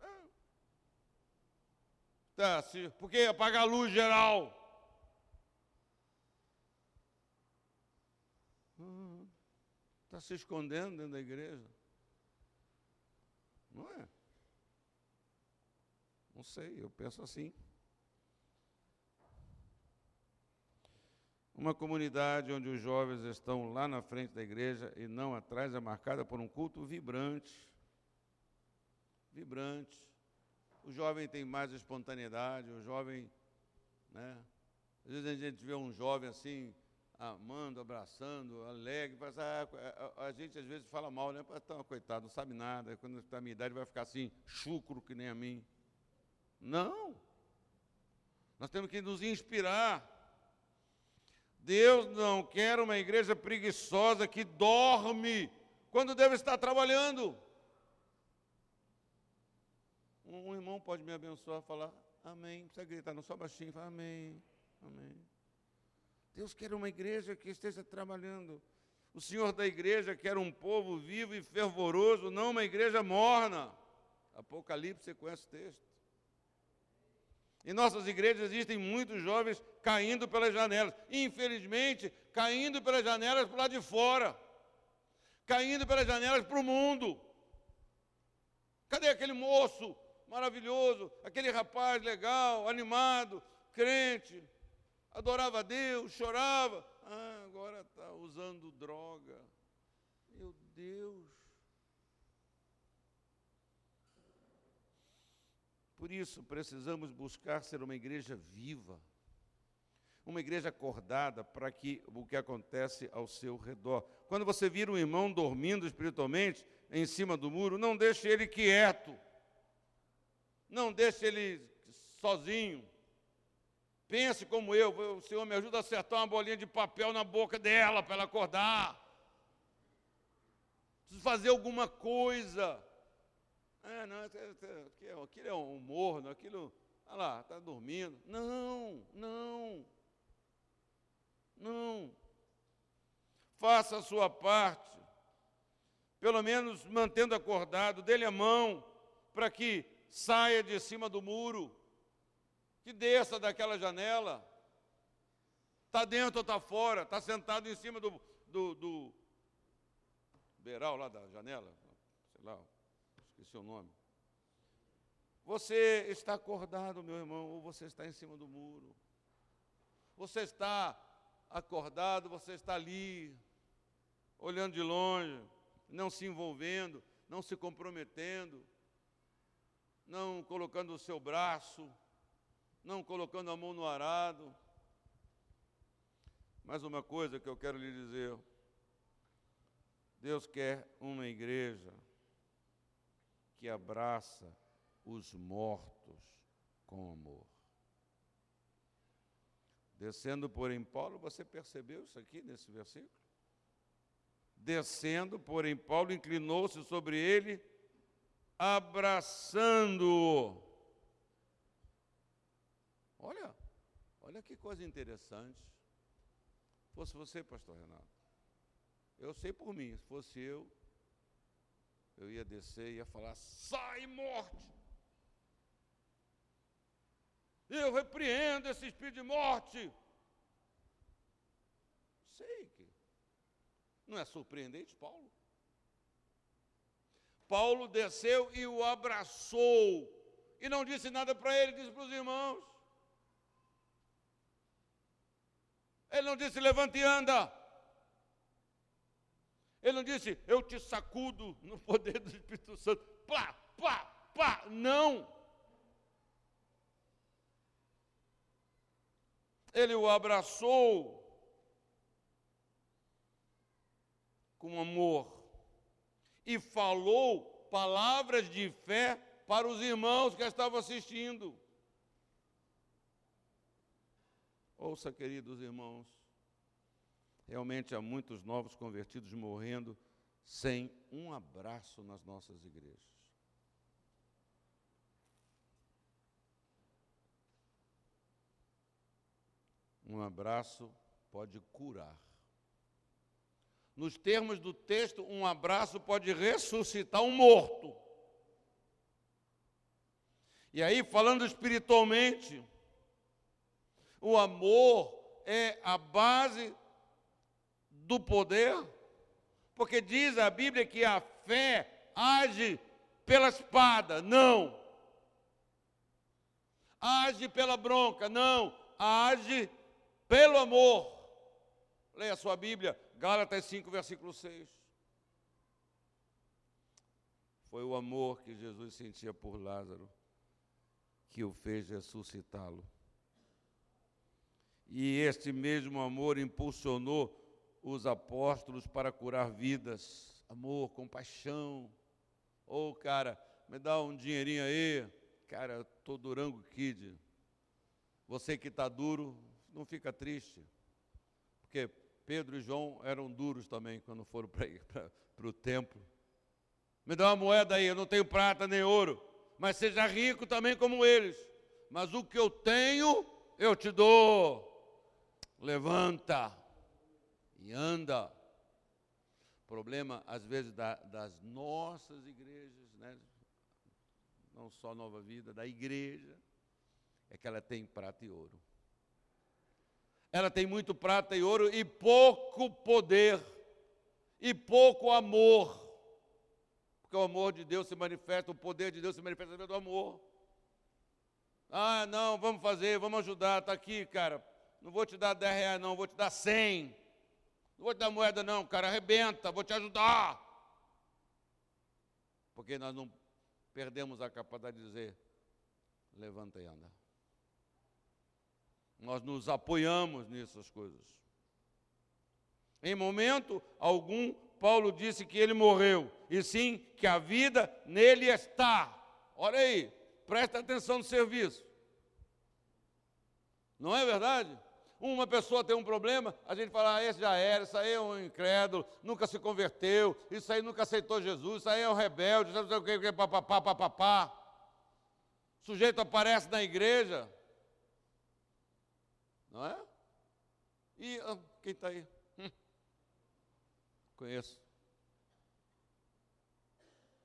É. Tá, se, por que apagar a luz geral? Está se escondendo dentro da igreja. Não é? Não sei, eu penso assim. Uma comunidade onde os jovens estão lá na frente da igreja e não atrás é marcada por um culto vibrante. Vibrante. O jovem tem mais espontaneidade, o jovem, né? Às vezes a gente vê um jovem assim, amando, abraçando, alegre. Mas a, a, a, gente às vezes fala mal, né? Então, coitado, não sabe nada. Quando está minha idade vai ficar assim, chucro que nem a mim. Não. Nós temos que nos inspirar. Deus não quer uma igreja preguiçosa que dorme quando deve estar trabalhando. Um irmão pode me abençoar, falar amém. Não precisa gritar, não só baixinho, fala amém, amém. Deus quer uma igreja que esteja trabalhando. O Senhor da igreja quer um povo vivo e fervoroso, não uma igreja morna. Apocalipse, você conhece o texto. Em nossas igrejas existem muitos jovens caindo pelas janelas. Infelizmente, caindo pelas janelas para lado de fora. Caindo pelas janelas para o mundo. Cadê aquele moço maravilhoso, aquele rapaz legal, animado, crente, adorava a Deus, chorava. Ah, agora está usando droga. Meu Deus. Por isso, precisamos buscar ser uma igreja viva, uma igreja acordada para que o que acontece ao seu redor. Quando você vira um irmão dormindo espiritualmente em cima do muro, não deixe ele quieto, não deixe ele sozinho. Pense como eu, o Senhor me ajuda a acertar uma bolinha de papel na boca dela para ela acordar. Preciso fazer alguma coisa. Ah, não, aquilo é um morno, aquilo. Olha lá, está dormindo. Não, não. Não. Faça a sua parte. Pelo menos mantendo acordado, dê-lhe a mão para que saia de cima do muro que desça daquela janela. Está dentro ou está fora? Está sentado em cima do, do, do beiral lá da janela? Sei lá, o nome. Você está acordado, meu irmão, ou você está em cima do muro? Você está acordado, você está ali, olhando de longe, não se envolvendo, não se comprometendo, não colocando o seu braço não colocando a mão no arado. Mais uma coisa que eu quero lhe dizer: Deus quer uma igreja que abraça os mortos com amor. Descendo, porém, Paulo, você percebeu isso aqui nesse versículo? Descendo, porém, Paulo inclinou-se sobre ele, abraçando-o Olha, olha que coisa interessante. Fosse você, pastor Renato. Eu sei por mim, se fosse eu, eu ia descer e ia falar: sai morte! Eu repreendo esse espírito de morte. Sei que. Não é surpreendente, Paulo? Paulo desceu e o abraçou. E não disse nada para ele, disse para os irmãos. Ele não disse, levante e anda. Ele não disse, eu te sacudo no poder do Espírito Santo. Pá, pá, pá. Não. Ele o abraçou com amor e falou palavras de fé para os irmãos que estavam assistindo. Ouça, queridos irmãos, realmente há muitos novos convertidos morrendo sem um abraço nas nossas igrejas. Um abraço pode curar. Nos termos do texto, um abraço pode ressuscitar um morto. E aí, falando espiritualmente, o amor é a base do poder, porque diz a Bíblia que a fé age pela espada, não. Age pela bronca, não. Age pelo amor. Leia a sua Bíblia, Gálatas 5, versículo 6. Foi o amor que Jesus sentia por Lázaro que o fez ressuscitá-lo. E este mesmo amor impulsionou os apóstolos para curar vidas. Amor, compaixão. Ô, oh, cara, me dá um dinheirinho aí. Cara, eu tô Durango Kid. Você que está duro, não fica triste. Porque Pedro e João eram duros também quando foram para o templo. Me dá uma moeda aí, eu não tenho prata nem ouro, mas seja rico também como eles. Mas o que eu tenho, eu te dou. Levanta e anda. Problema, às vezes, da, das nossas igrejas, né? não só Nova Vida, da igreja, é que ela tem prata e ouro ela tem muito prata e ouro e pouco poder e pouco amor. Porque o amor de Deus se manifesta, o poder de Deus se manifesta através do amor. Ah, não, vamos fazer, vamos ajudar, está aqui, cara. Não vou te dar 10 reais, não, vou te dar 100. Não vou te dar moeda, não, cara, arrebenta, vou te ajudar. Porque nós não perdemos a capacidade de dizer: levanta e anda. Nós nos apoiamos nessas coisas. Em momento algum, Paulo disse que ele morreu, e sim que a vida nele está. Olha aí, presta atenção no serviço. Não é verdade? Uma pessoa tem um problema, a gente fala, ah, esse já era, isso aí é um incrédulo, nunca se converteu, isso aí nunca aceitou Jesus, isso aí é um rebelde, não sei o que, papapá, papapá. O sujeito aparece na igreja, não é? E ah, quem está aí? Hum. Conheço.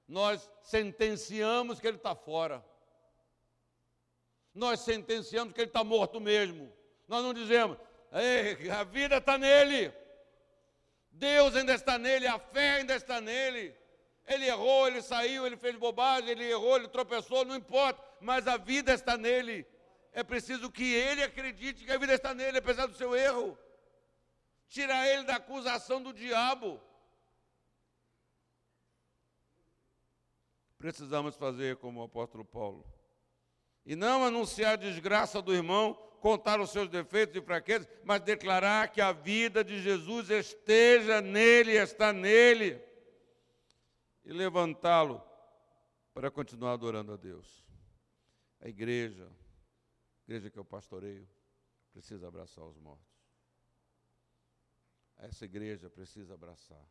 Nós sentenciamos que ele está fora. Nós sentenciamos que ele está morto mesmo. Nós não dizemos, a vida está nele. Deus ainda está nele, a fé ainda está nele. Ele errou, ele saiu, ele fez bobagem, ele errou, ele tropeçou, não importa, mas a vida está nele é preciso que ele acredite que a vida está nele, apesar do seu erro. Tirar ele da acusação do diabo. Precisamos fazer como o apóstolo Paulo. E não anunciar a desgraça do irmão, contar os seus defeitos e fraquezas, mas declarar que a vida de Jesus esteja nele, está nele. E levantá-lo para continuar adorando a Deus. A igreja, igreja que eu pastoreio precisa abraçar os mortos. Essa igreja precisa abraçar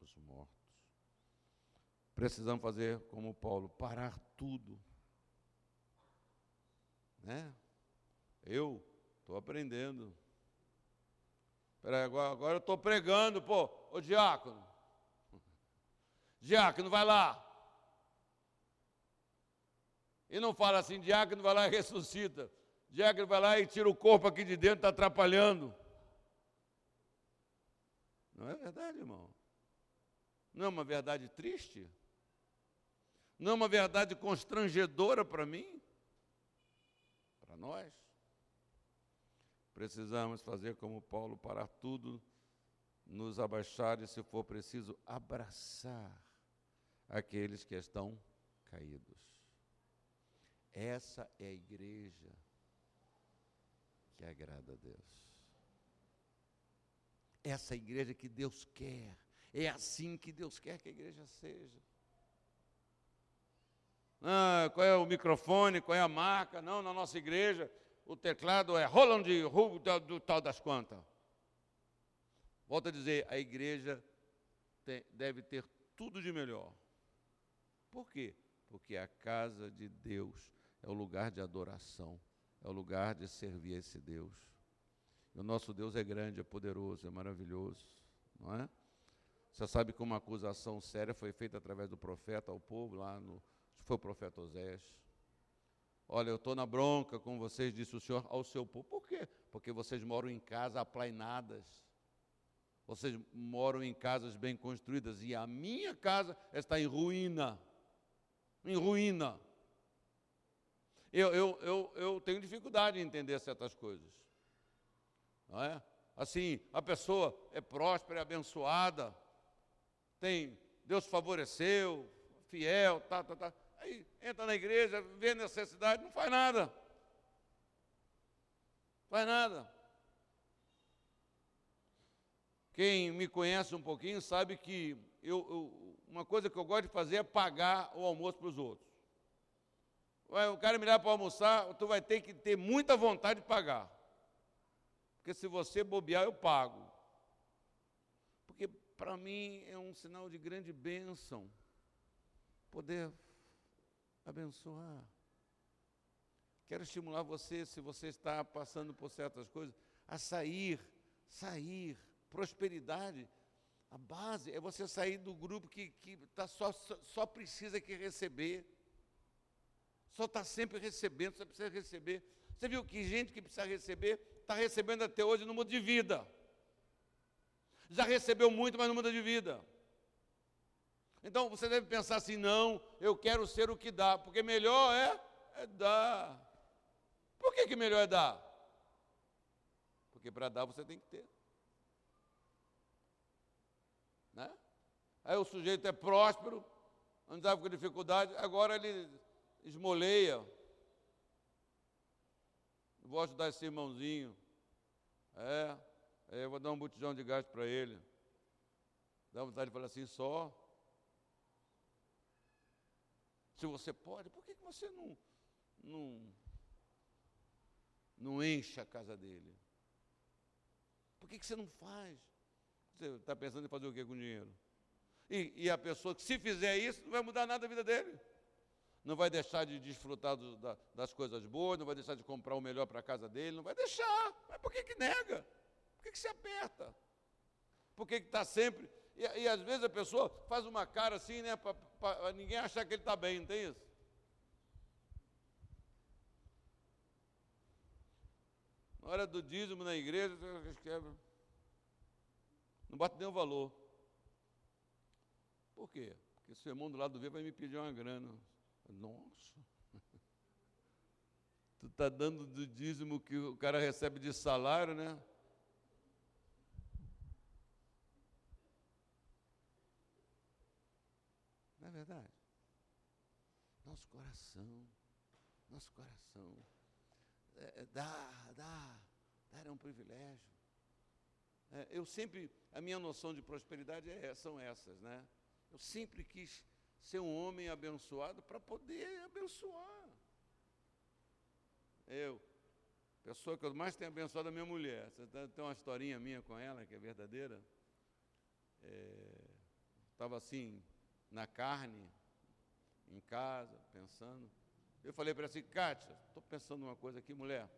os mortos. Precisamos fazer como Paulo, parar tudo. Né? Eu estou aprendendo. Peraí, agora, agora eu estou pregando, pô. ô diácono, diácono, vai lá. E não fala assim, diácono vai lá e ressuscita. Diácono vai lá e tira o corpo aqui de dentro, está atrapalhando. Não é verdade, irmão? Não é uma verdade triste? Não é uma verdade constrangedora para mim? Para nós? Precisamos fazer como Paulo, parar tudo, nos abaixar e, se for preciso, abraçar aqueles que estão caídos. Essa é a igreja que agrada a Deus. Essa é a igreja que Deus quer. É assim que Deus quer que a igreja seja. Ah, qual é o microfone, qual é a marca? Não, na nossa igreja o teclado é Roland Rubo do, do tal das quantas. Volto a dizer, a igreja tem, deve ter tudo de melhor. Por quê? Porque a casa de Deus é o lugar de adoração, é o lugar de servir a esse Deus. E o nosso Deus é grande, é poderoso, é maravilhoso, não é? Você sabe que uma acusação séria foi feita através do profeta ao povo, lá no. Foi o profeta Osés. Olha, eu estou na bronca com vocês, disse o Senhor ao seu povo. Por quê? Porque vocês moram em casas aplainadas. Vocês moram em casas bem construídas. E a minha casa está em ruína. Em ruína. Eu, eu, eu, eu tenho dificuldade em entender certas coisas. Não é? Assim, a pessoa é próspera, é abençoada, tem, Deus favoreceu, fiel, tá, tá, tá. Aí entra na igreja, vê necessidade, não faz nada. Faz nada. Quem me conhece um pouquinho sabe que eu, eu, uma coisa que eu gosto de fazer é pagar o almoço para os outros. O cara me dá para almoçar, tu vai ter que ter muita vontade de pagar. Porque se você bobear, eu pago. Porque para mim é um sinal de grande bênção poder abençoar. Quero estimular você, se você está passando por certas coisas, a sair, sair. Prosperidade, a base é você sair do grupo que, que tá só, só, só precisa que receber. Só está sempre recebendo, só precisa receber. Você viu que gente que precisa receber, está recebendo até hoje no mundo de vida. Já recebeu muito, mas não muda de vida. Então você deve pensar assim: não, eu quero ser o que dá, porque melhor é, é dar. Por que, que melhor é dar? Porque para dar você tem que ter. Né? Aí o sujeito é próspero, andava com dificuldade, agora ele esmoleia. Vou ajudar esse irmãozinho. É, eu vou dar um botijão de gás para ele. Dá vontade de falar assim, só. Se você pode, por que, você não, não, não enche a casa dele? Por que, que você não faz? Você está pensando em fazer o que com o dinheiro? E, e, a pessoa que se fizer isso, não vai mudar nada a vida dele. Não vai deixar de desfrutar do, da, das coisas boas, não vai deixar de comprar o melhor para a casa dele, não vai deixar. Mas por que, que nega? Por que, que se aperta? Por que está sempre e, e, às vezes a pessoa faz uma cara assim, né, para ninguém achar que ele está bem, não tem isso? Na hora do dízimo na igreja, não bate o valor. Por quê? Porque o sermão do lado do V vai me pedir uma grana. Nossa! <laughs> Tu está dando do dízimo que o cara recebe de salário, né? Não é verdade? Nosso coração, nosso coração. É, é, dá, dá, dar é um privilégio. É, eu sempre, a minha noção de prosperidade é, são essas, né? Eu sempre quis ser um homem abençoado para poder abençoar. Eu, pessoa que eu mais tenho abençoado é a minha mulher. Você tá, tem uma historinha minha com ela que é verdadeira. Estava é, assim, na carne, em casa, pensando. Eu falei para ela assim, Kátia, estou pensando uma coisa aqui, mulher.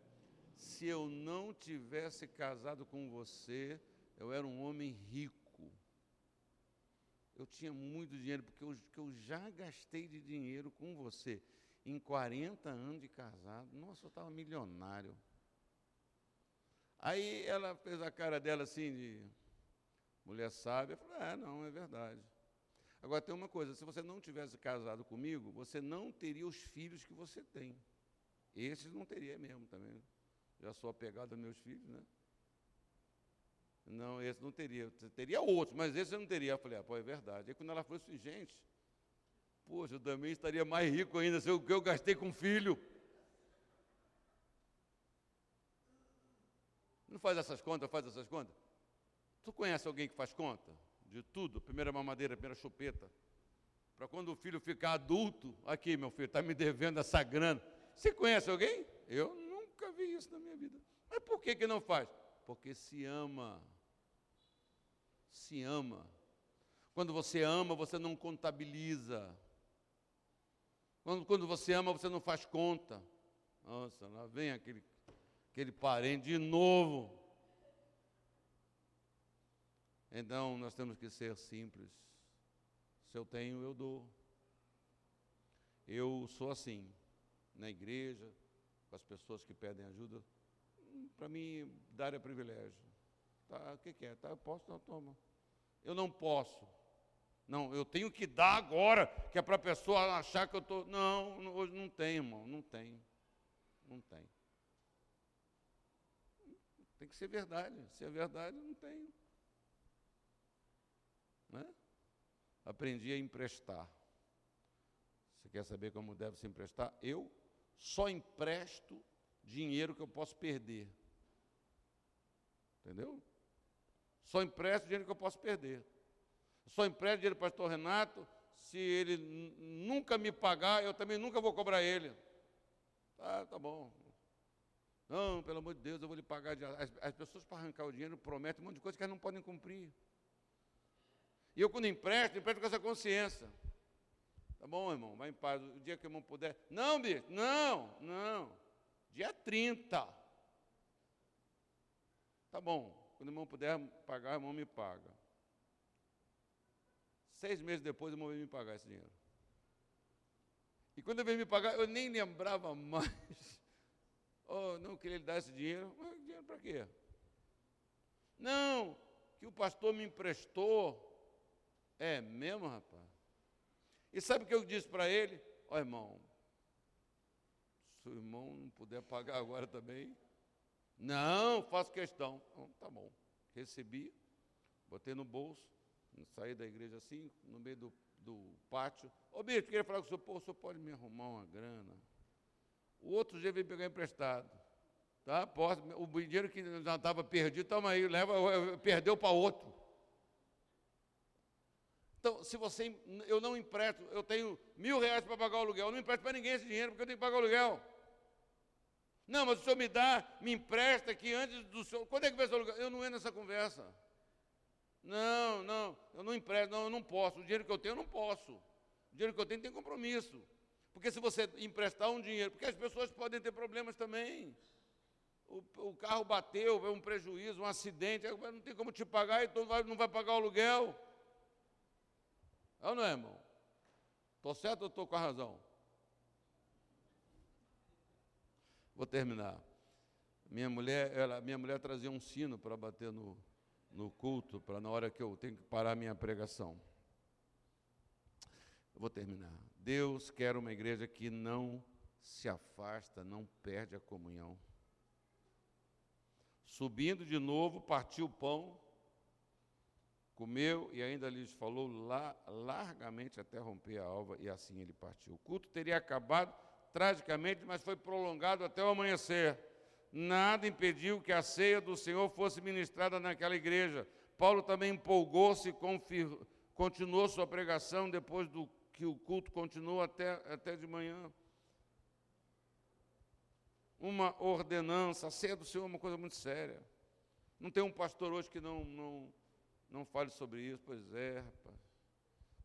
Se eu não tivesse casado com você, eu era um homem rico. eu tinha muito dinheiro, porque eu, que eu já gastei de dinheiro com você. Em 40 anos de casado, nossa, eu estava milionário. Aí ela fez a cara dela assim, de mulher sábia, eu falei, ah, não, é verdade. Agora tem uma coisa, se você não tivesse casado comigo, você não teria os filhos que você tem. Esses não teria mesmo também. Já sou apegado aos meus filhos, né? Não, esse não teria. Teria outros, mas esse eu não teria. Eu falei, ah, pô, é verdade. Aí quando ela falou assim, gente, poxa, eu também estaria mais rico ainda se o que eu gastei com filho. Não faz essas contas, faz essas contas. Tu conhece alguém que faz conta? De tudo, primeira mamadeira, primeira chupeta. Para quando o filho ficar adulto, aqui meu filho, está me devendo essa grana. Você conhece alguém? Eu nunca vi isso na minha vida. Mas por que, que não faz? Porque se ama se ama. Quando você ama, você não contabiliza. Quando, quando você ama, você não faz conta. Nossa, lá vem aquele, aquele parente de novo. Então, nós temos que ser simples. Se eu tenho, eu dou. Eu sou assim, na igreja, com as pessoas que pedem ajuda. Para mim, dar é privilégio. Tá, o que, que é? Tá, eu posso, não, toma. Eu não posso. Não, eu tenho que dar agora, que é para a pessoa achar que eu estou. Não, hoje não tem, irmão, não tem. Não tem. Tem que ser verdade. Se é verdade, não tem. Né? Aprendi a emprestar. Você quer saber como deve se emprestar? Eu só empresto dinheiro que eu posso perder. Entendeu? Só empresto dinheiro que eu posso perder. Só empresto dinheiro para o pastor Renato. Se ele nunca me pagar, eu também nunca vou cobrar ele. Tá, tá bom. Não, pelo amor de Deus, eu vou lhe pagar. As, as pessoas, para arrancar o dinheiro, prometem um monte de coisa que elas não podem cumprir. E eu, quando empresto, empresto com essa consciência. Tá bom, irmão, vai em paz. O dia que o irmão puder. Não, bicho, não, não. Dia 30. Tá bom. Quando o irmão puder pagar, o irmão me paga. Seis meses depois, o irmão veio me pagar esse dinheiro. E quando ele veio me pagar, eu nem lembrava <laughs> mais. Oh, não queria lhe dar esse dinheiro. Mas dinheiro para quê? Não, que o pastor me emprestou. É mesmo, rapaz? E sabe o que eu disse para ele? Ó oh, irmão, se o irmão não puder pagar agora também, não, faço questão. Então, tá bom. Recebi, botei no bolso, saí da igreja assim, no meio do, do pátio. Ô, bicho, queria falar com o senhor, pô, o senhor pode me arrumar uma grana? O outro dia veio pegar emprestado. Tá? Posso, o dinheiro que já estava perdido, toma aí, leva, perdeu para outro. Então, se você. Eu não empresto, eu tenho mil reais para pagar o aluguel, eu não empresto para ninguém esse dinheiro, porque eu tenho que pagar o aluguel. Não, mas o senhor me dá, me empresta aqui antes do senhor. Quando é que vai ser o lugar? Eu não entro nessa conversa. Não, não, eu não empresto, não, eu não posso. O dinheiro que eu tenho, eu não posso. O dinheiro que eu tenho tem compromisso. Porque se você emprestar um dinheiro, porque as pessoas podem ter problemas também. O, o carro bateu, é um prejuízo, um acidente, não tem como te pagar, então não vai pagar o aluguel. É ou não é, irmão? Estou certo ou estou com a razão? Vou terminar. Minha mulher, ela, minha mulher trazia um sino para bater no, no culto, para na hora que eu tenho que parar minha pregação. Eu vou terminar. Deus quer uma igreja que não se afasta, não perde a comunhão. Subindo de novo, partiu o pão, comeu e ainda lhes falou largamente até romper a alva, e assim ele partiu. O culto teria acabado tragicamente, mas foi prolongado até o amanhecer. Nada impediu que a ceia do Senhor fosse ministrada naquela igreja. Paulo também empolgou-se, continuou sua pregação depois do que o culto continuou até, até de manhã. Uma ordenança, a ceia do Senhor é uma coisa muito séria. Não tem um pastor hoje que não, não, não fale sobre isso. Pois é, rapaz.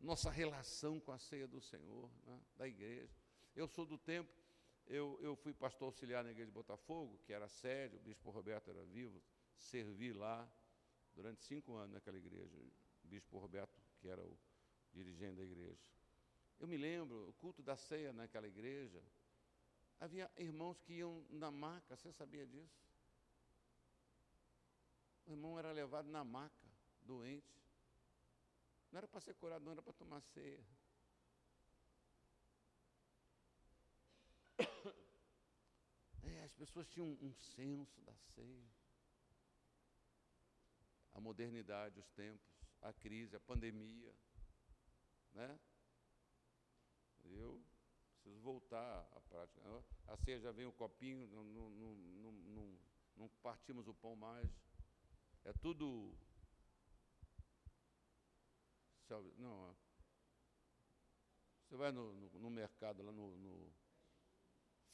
Nossa relação com a ceia do Senhor, né, da igreja. Eu sou do tempo, eu, eu fui pastor auxiliar na igreja de Botafogo, que era sério, o bispo Roberto era vivo, servi lá durante cinco anos naquela igreja. O bispo Roberto, que era o, dirigendo a igreja. Eu me lembro, o culto da ceia naquela igreja, havia irmãos que iam na maca, você sabia disso? O irmão era levado na maca, doente. Não era para ser curado, não era para tomar ceia. <coughs> É, as pessoas tinham um, senso da ceia. A modernidade, os tempos, a crise, a pandemia, né? Eu preciso voltar à prática. A ceia já vem o copinho, não, não, não, não, não partimos o pão mais. É tudo. Não, você vai no, no, no mercado, lá no, no,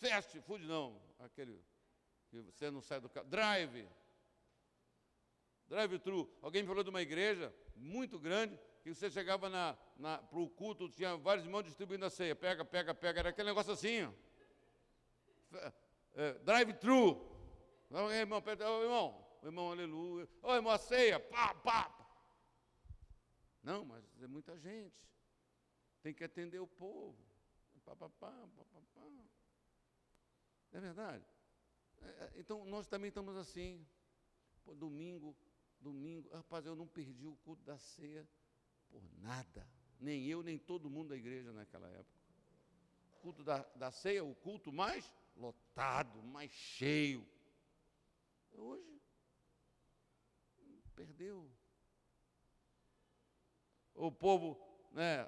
Fast food, não. Aquele que você não sai do carro. Drive. Drive-thru. Alguém me falou de uma igreja muito grande que você chegava na, na, para o culto, tinha vários irmãos distribuindo a ceia. Pega, pega, pega. Era aquele negócio assim. É, Drive-thru. Irmão, irmão, o irmão, aleluia. Ô, irmão, a ceia, pá, pá. Não, mas é muita gente. Tem que atender o povo. Pá, pá, pá, é verdade? É, é, então, nós também estamos assim. Pô, domingo, domingo. Rapaz, eu não perdi o culto da ceia por nada. Nem eu, nem todo mundo da igreja naquela época. O culto da, da ceia, o culto mais lotado, mais cheio. Hoje, perdeu. O povo, né?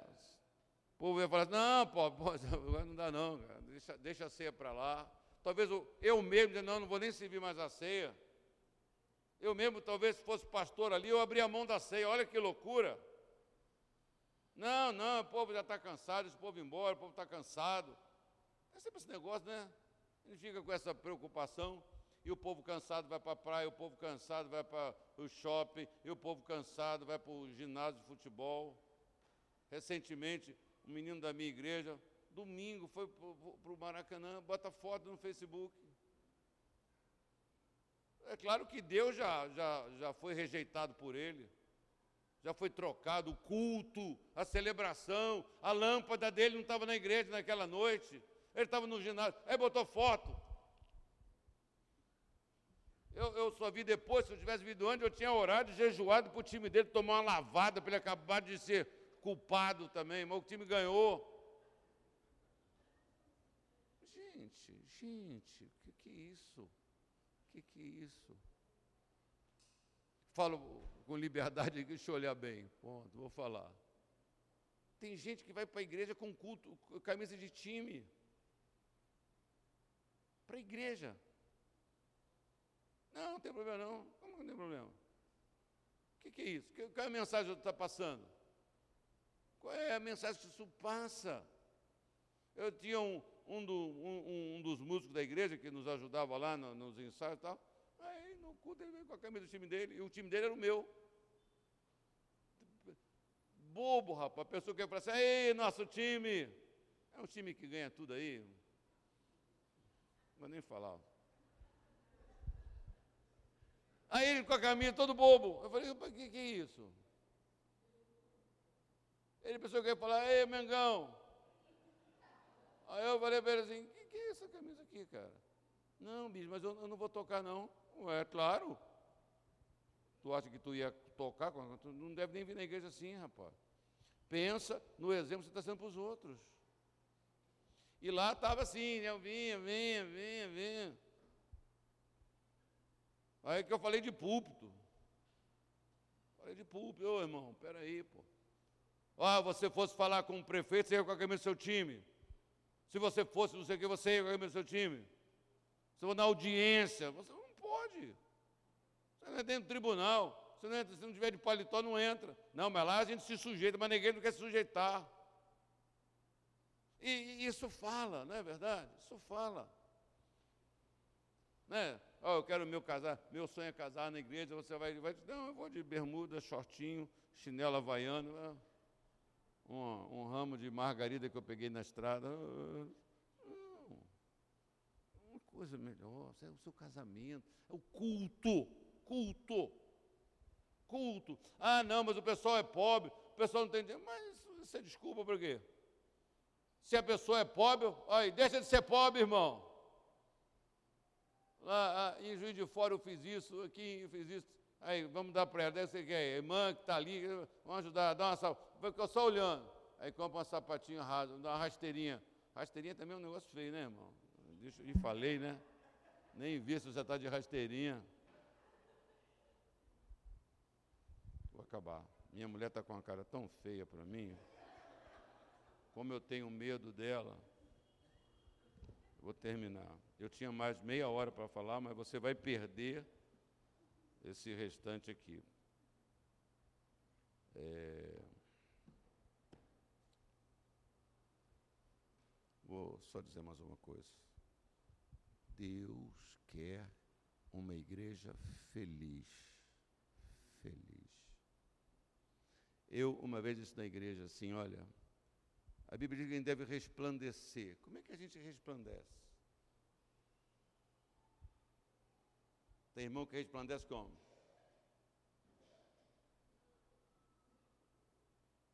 O povo ia falar não, pô, pô <laughs> não dá não, cara, deixa, deixa a ceia para lá. Talvez eu, eu mesmo, não, não vou nem servir mais a ceia. Eu mesmo, talvez, se fosse pastor ali, eu abria a mão da ceia, olha que loucura. Não, não, o povo já está cansado, esse povo embora, o povo está cansado. É sempre esse negócio, né? Gente fica com essa preocupação e o povo cansado vai para a praia, o povo cansado vai para o shopping, e o povo cansado vai para o ginásio de futebol. Recentemente, um menino da minha igreja, domingo, foi para o Maracanã, bota foto no Facebook. É claro que Deus já, já, já foi rejeitado por ele, já foi trocado o culto, a celebração, a lâmpada dele não estava na igreja naquela noite, ele estava no ginásio, aí botou foto. Eu, eu só vi depois, se eu tivesse vindo antes, eu tinha orado e jejuado para o time dele tomar uma lavada, para ele acabar de ser culpado também, mas o time ganhou. Gente, gente, o que, que é isso? O que, que é isso? Falo com liberdade deixa eu olhar bem, ponto, vou falar. Tem gente que vai para a igreja com culto, camisa de time. Para a igreja. Não, não tem problema não. Como não tem problema? O que, que, é isso? Qual é a mensagem que está passando? Qual é a mensagem que isso passa? Eu tinha um, um, do, um, um dos músicos da igreja que nos ajudava lá no, nos ensaios e tal. Aí no culto ele veio com a camisa do time dele, e o time dele era o meu. Bobo, rapaz. A pessoa que ia falar assim, ei, nosso time. É um time que ganha tudo aí. Vou nem falar. Aí ele com a camisa todo bobo. Eu falei, o que, que é isso? Ele pensou que ia falar, ei, Mengão. Aí eu falei para ele assim, o que, que é essa camisa aqui, cara? Não, bicho, mas eu, eu não vou tocar não. É claro. Tu acha que tu ia tocar? Tu não deve nem vir na igreja assim, rapaz. Pensa no exemplo que você está sendo para os outros. E lá estava assim, eu vinha, vinha, vinha, vinha. Aí que eu falei de púlpito. Falei de púlpito, ô irmão, peraí, pô. Ah, você fosse falar com o prefeito, você ia com a camisa do seu time. Se você fosse, não sei o que, você ia com a camisa do seu time. Se for na audiência, você não pode. Você não é dentro do tribunal. Você não entra, se não tiver de paletó, não entra. Não, mas lá a gente se sujeita, mas ninguém não quer se sujeitar. E, e isso fala, não é verdade? Isso fala. Né? Oh, eu quero meu casar, meu sonho é casar na igreja, você vai, vai não, eu vou de bermuda, shortinho, chinelo havaiano, né? um, um ramo de margarida que eu peguei na estrada. Uma coisa melhor, é o seu casamento, é o culto, culto, culto. Ah, não, mas o pessoal é pobre, o pessoal não tem dinheiro, mas Você desculpa por quê? Se a pessoa é pobre, olha, deixa de ser pobre, irmão. Lá em Juiz de Fora eu fiz isso, aqui eu fiz isso. Aí, vamos dar para ela, deve ser que é irmã que está ali, vamos ajudar, dá uma salva. Fica só olhando. Aí compra uma sapatinha rasa, dá uma rasteirinha. Rasteirinha também é um negócio feio, né, irmão? Deixa, eu falei, né? Nem vi se você está de rasteirinha. Vou acabar. Minha mulher está com uma cara tão feia para mim. Como eu tenho medo dela. Vou terminar. Eu tinha mais meia hora para falar, mas você vai perder esse restante aqui. É... Vou só dizer mais uma coisa. Deus quer uma igreja feliz. Feliz. Eu, uma vez disse na igreja assim: olha, a Bíblia diz que a gente deve resplandecer. Como é que a gente resplandece? Tem irmão que resplandece como?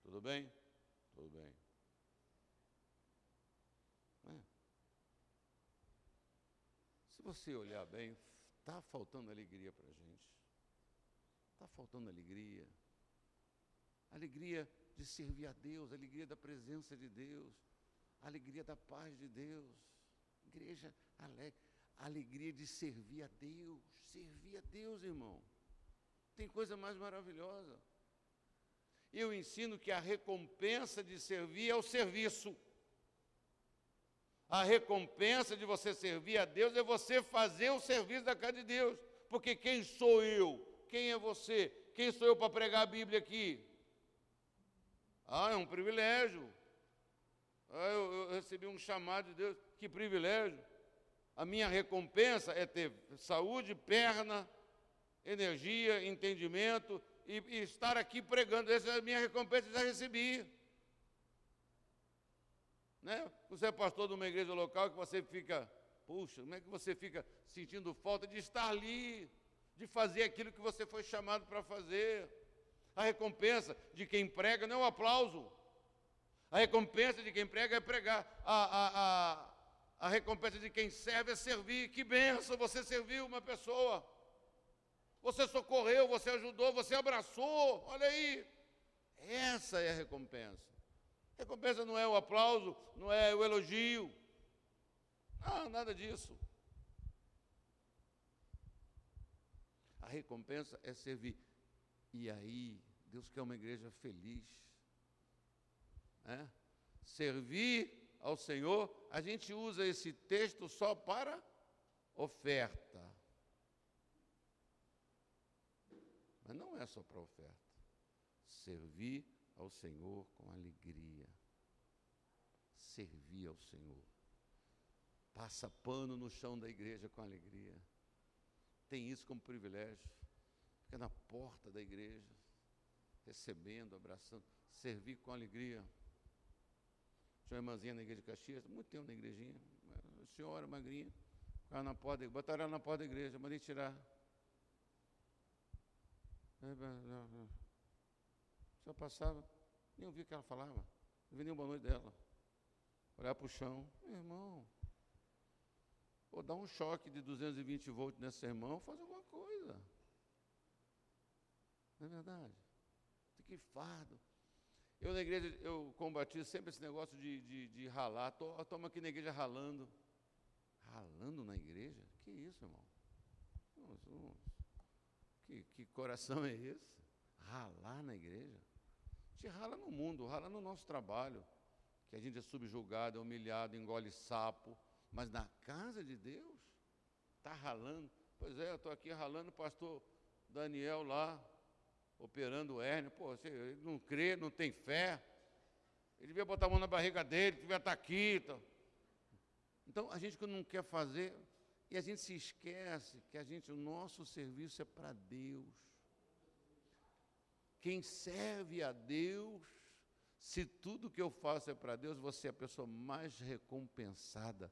Tudo bem? Tudo bem. É. Se você olhar bem, está faltando alegria para a gente. Está faltando alegria. Alegria de servir a Deus, alegria da presença de Deus, alegria da paz de Deus. Igreja alegre alegria de servir a Deus. Servir a Deus, irmão. Tem coisa mais maravilhosa. Eu ensino que a recompensa de servir é o serviço. A recompensa de você servir a Deus é você fazer o serviço da casa de Deus. Porque quem sou eu? Quem é você? Quem sou eu para pregar a Bíblia aqui? Ah, é um privilégio. Ah, eu, eu recebi um chamado de Deus. Que privilégio a minha recompensa é ter saúde, perna, energia, entendimento e, e estar aqui pregando. Essa é a minha recompensa, já recebi. Né? Você é pastor de uma igreja local que você fica, puxa, como é que você fica sentindo falta de estar ali, de fazer aquilo que você foi chamado para fazer? A recompensa de quem prega não é o aplauso. A recompensa de quem prega é pregar. A, a, a, a recompensa de quem serve é servir. Que benção você serviu uma pessoa. Você socorreu, você ajudou, você abraçou. Olha aí. Essa é a recompensa. Recompensa não é o aplauso, não é o elogio. Não, nada disso. A recompensa é servir. E aí, Deus quer uma igreja feliz. É? Servir ao Senhor, a gente usa esse texto só para oferta. Mas não é só para oferta. Servir ao Senhor com alegria. Servir ao Senhor. Passa pano no chão da igreja com alegria. Tem isso como privilégio. Fica na porta da igreja, recebendo, abraçando. Servir com alegria. Tinha uma irmãzinha na igreja de Caxias, muito tempo na igrejinha, senhora magrinha, ficava na porta, botaram ela na porta da igreja, mandei tirar. Só passava, nem ouvi o que ela falava, não vi nem boa noite dela. Olhar para o chão, meu irmão, ou dar um choque de 220 volts nesse irmão, fazer alguma coisa. Não é verdade? Que fardo. Eu na igreja, eu combati sempre esse negócio de, de, de ralar. Toma aqui na igreja ralando. Ralando na igreja? Que isso, irmão? Que, que coração é esse? Ralar na igreja? A gente rala no mundo, rala no nosso trabalho. Que a gente é subjugado, é humilhado, engole sapo. Mas na casa de Deus, está ralando. Pois é, eu estou aqui ralando pastor Daniel lá, operando hérnia. Pô, você não crê, não tem fé. Ele devia botar a mão na barriga dele, devia estar aqui. Então, então a gente quando não quer fazer, e a gente se esquece que a gente, o nosso serviço é para Deus. Quem serve a Deus, se tudo que eu faço é para Deus, você é a pessoa mais recompensada.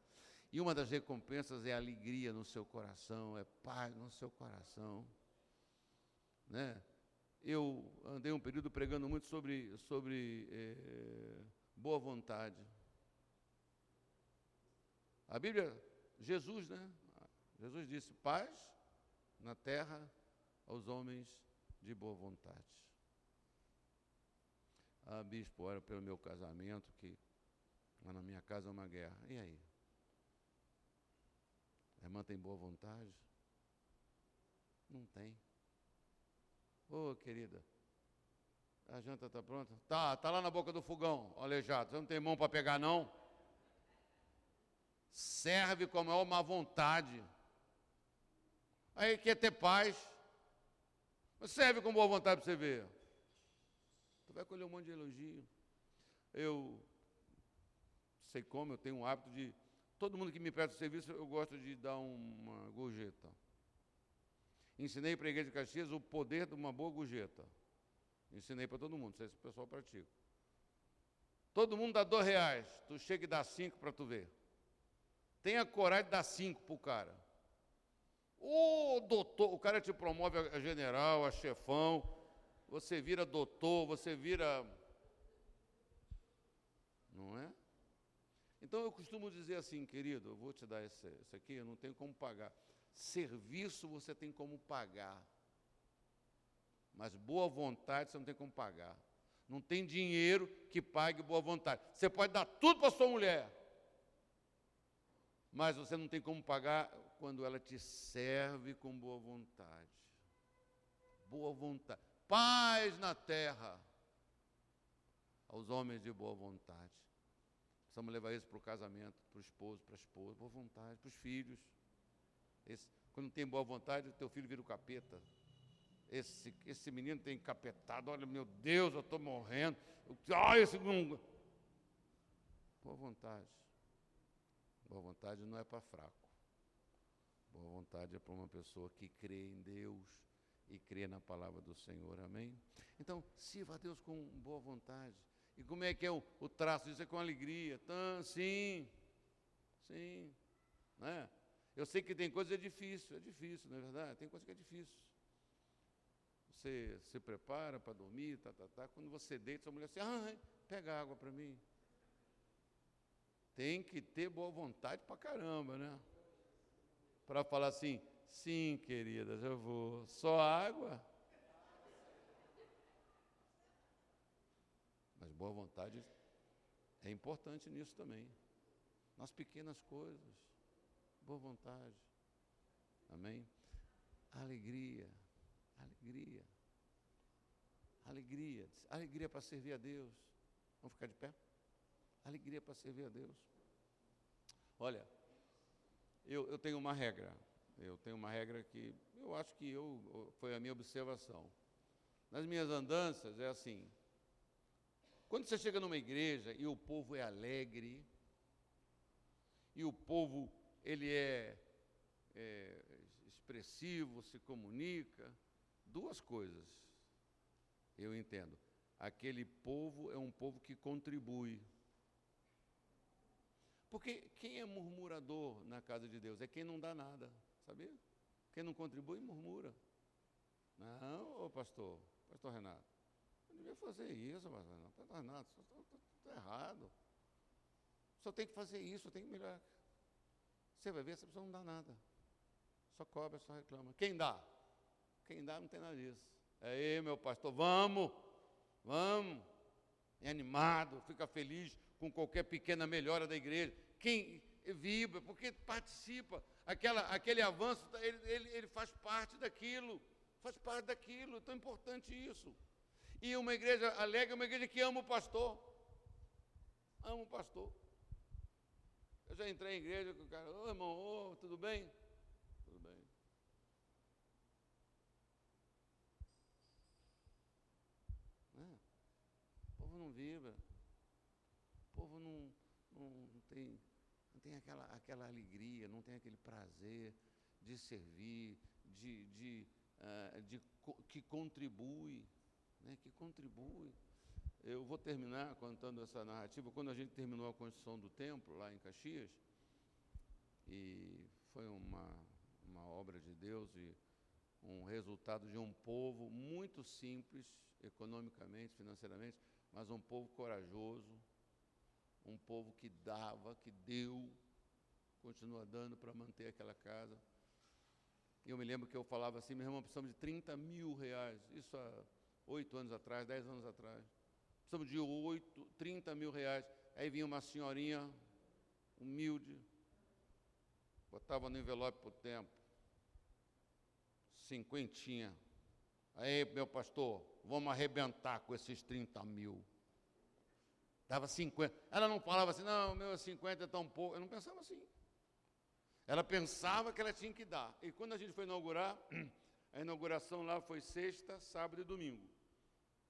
E uma das recompensas é alegria no seu coração, é paz no seu coração. Né? Eu andei um período pregando muito sobre, sobre é, boa vontade. A Bíblia, Jesus, né? Jesus disse: paz na terra aos homens de boa vontade. Ah, bispo, ora pelo meu casamento, que na minha casa é uma guerra. E aí? A irmã tem boa vontade? Não tem. Ô, oh, querida, a janta está pronta? Tá, tá lá na boca do fogão, aleijado. Você não tem mão para pegar, não? Serve com a maior má vontade. Aí quer ter paz. Mas serve com boa vontade para você ver. Tu vai colher um monte de elogio. Eu sei como, eu tenho um hábito de. Todo mundo que me presta serviço, eu gosto de dar uma gorjeta. Ensinei para a igreja de Caxias o poder de uma boa gorjeta. Ensinei para todo mundo, não sei se o pessoal pratica. Todo mundo dá dois reais, tu chega e dá cinco para tu ver. Tenha coragem de dar cinco para o cara. O doutor, o cara te promove a general, a chefão, você vira doutor, você vira. Não é? Então eu costumo dizer assim, querido, eu vou te dar esse, esse aqui, eu não tenho como pagar. Serviço você tem como pagar. Mas boa vontade você não tem como pagar. Não tem dinheiro que pague boa vontade. Você pode dar tudo para sua mulher. Mas você não tem como pagar quando ela te serve com boa vontade. Boa vontade. Paz na terra aos homens de boa vontade. Precisamos levar isso para o casamento, para o esposo, para a esposa, boa vontade, para os filhos. Esse, quando tem boa vontade, o teu filho vira o capeta. Esse, esse menino tem encapetado, olha, meu Deus, eu estou morrendo. Ai, esse. Boa vontade. Boa vontade não é para fraco. Boa vontade é para uma pessoa que crê em Deus e crê na palavra do Senhor. Amém? Então, sirva a Deus com boa vontade. E como é que é o, o traço disso? É com alegria. Então, sim, sim. Né? Eu sei que tem coisa que é difícil, é difícil, não é verdade? Tem coisa que é difícil. Você se prepara para dormir, tá, tá, tá. Quando você deita, sua mulher assim, ah, pega água para mim. Tem que ter boa vontade para caramba, né? Para falar assim, sim, querida, já vou. Só água? Mas boa vontade é importante nisso também. Nas pequenas coisas boa vontade. Amém? Alegria, alegria, alegria, alegria para servir a Deus. Vamos ficar de pé? Alegria para servir a Deus. Olha, eu, eu tenho uma regra, eu tenho uma regra que eu acho que eu, foi a minha observação. Nas minhas andanças é assim: quando você chega numa igreja e o povo é alegre, e o povo ele é, é expressivo, se comunica. Duas coisas eu entendo. Aquele povo é um povo que contribui. Porque quem é murmurador na casa de Deus é quem não dá nada, sabia? Quem não contribui, murmura. Não, ô pastor, pastor Renato, não devia fazer isso, pastor Renato, pastor Renato, está errado. Só tem que fazer isso, tem que melhorar. Você vai ver, essa pessoa não dá nada. Só cobra, só reclama. Quem dá? Quem dá não tem nada disso. É aí, meu pastor, vamos, vamos. É animado, fica feliz com qualquer pequena melhora da igreja. Quem vibra, porque participa. Aquela, aquele avanço, ele, ele, ele faz parte daquilo. Faz parte daquilo. É tão importante isso. E uma igreja alegre é uma igreja que ama o pastor. Ama o pastor. Eu já entrei em igreja com o cara, ô irmão, ô, tudo bem? Tudo bem. É. O povo não vibra. O povo não, não, não, tem, não tem aquela, aquela alegria, não tem aquele prazer de servir, de, de, uh, de, que contribui, né, que contribui. Eu vou terminar contando essa narrativa. Quando a gente terminou a construção do templo lá em Caxias, e foi uma, uma obra de Deus, e um resultado de um povo muito simples, economicamente, financeiramente, mas um povo corajoso, um povo que dava, que deu, continua dando para manter aquela casa. E eu me lembro que eu falava assim, meu irmão, precisamos de 30 mil reais. Isso há oito anos atrás, dez anos atrás. Precisamos de oito, 30 mil reais. Aí vinha uma senhorinha humilde, botava no envelope por tempo, cinquentinha. Aí, meu pastor, vamos arrebentar com esses 30 mil. Dava 50. Ela não falava assim, não, meu 50 é tão pouco. Eu não pensava assim. Ela pensava que ela tinha que dar. E quando a gente foi inaugurar, <clears throat> a inauguração lá foi sexta, sábado e domingo.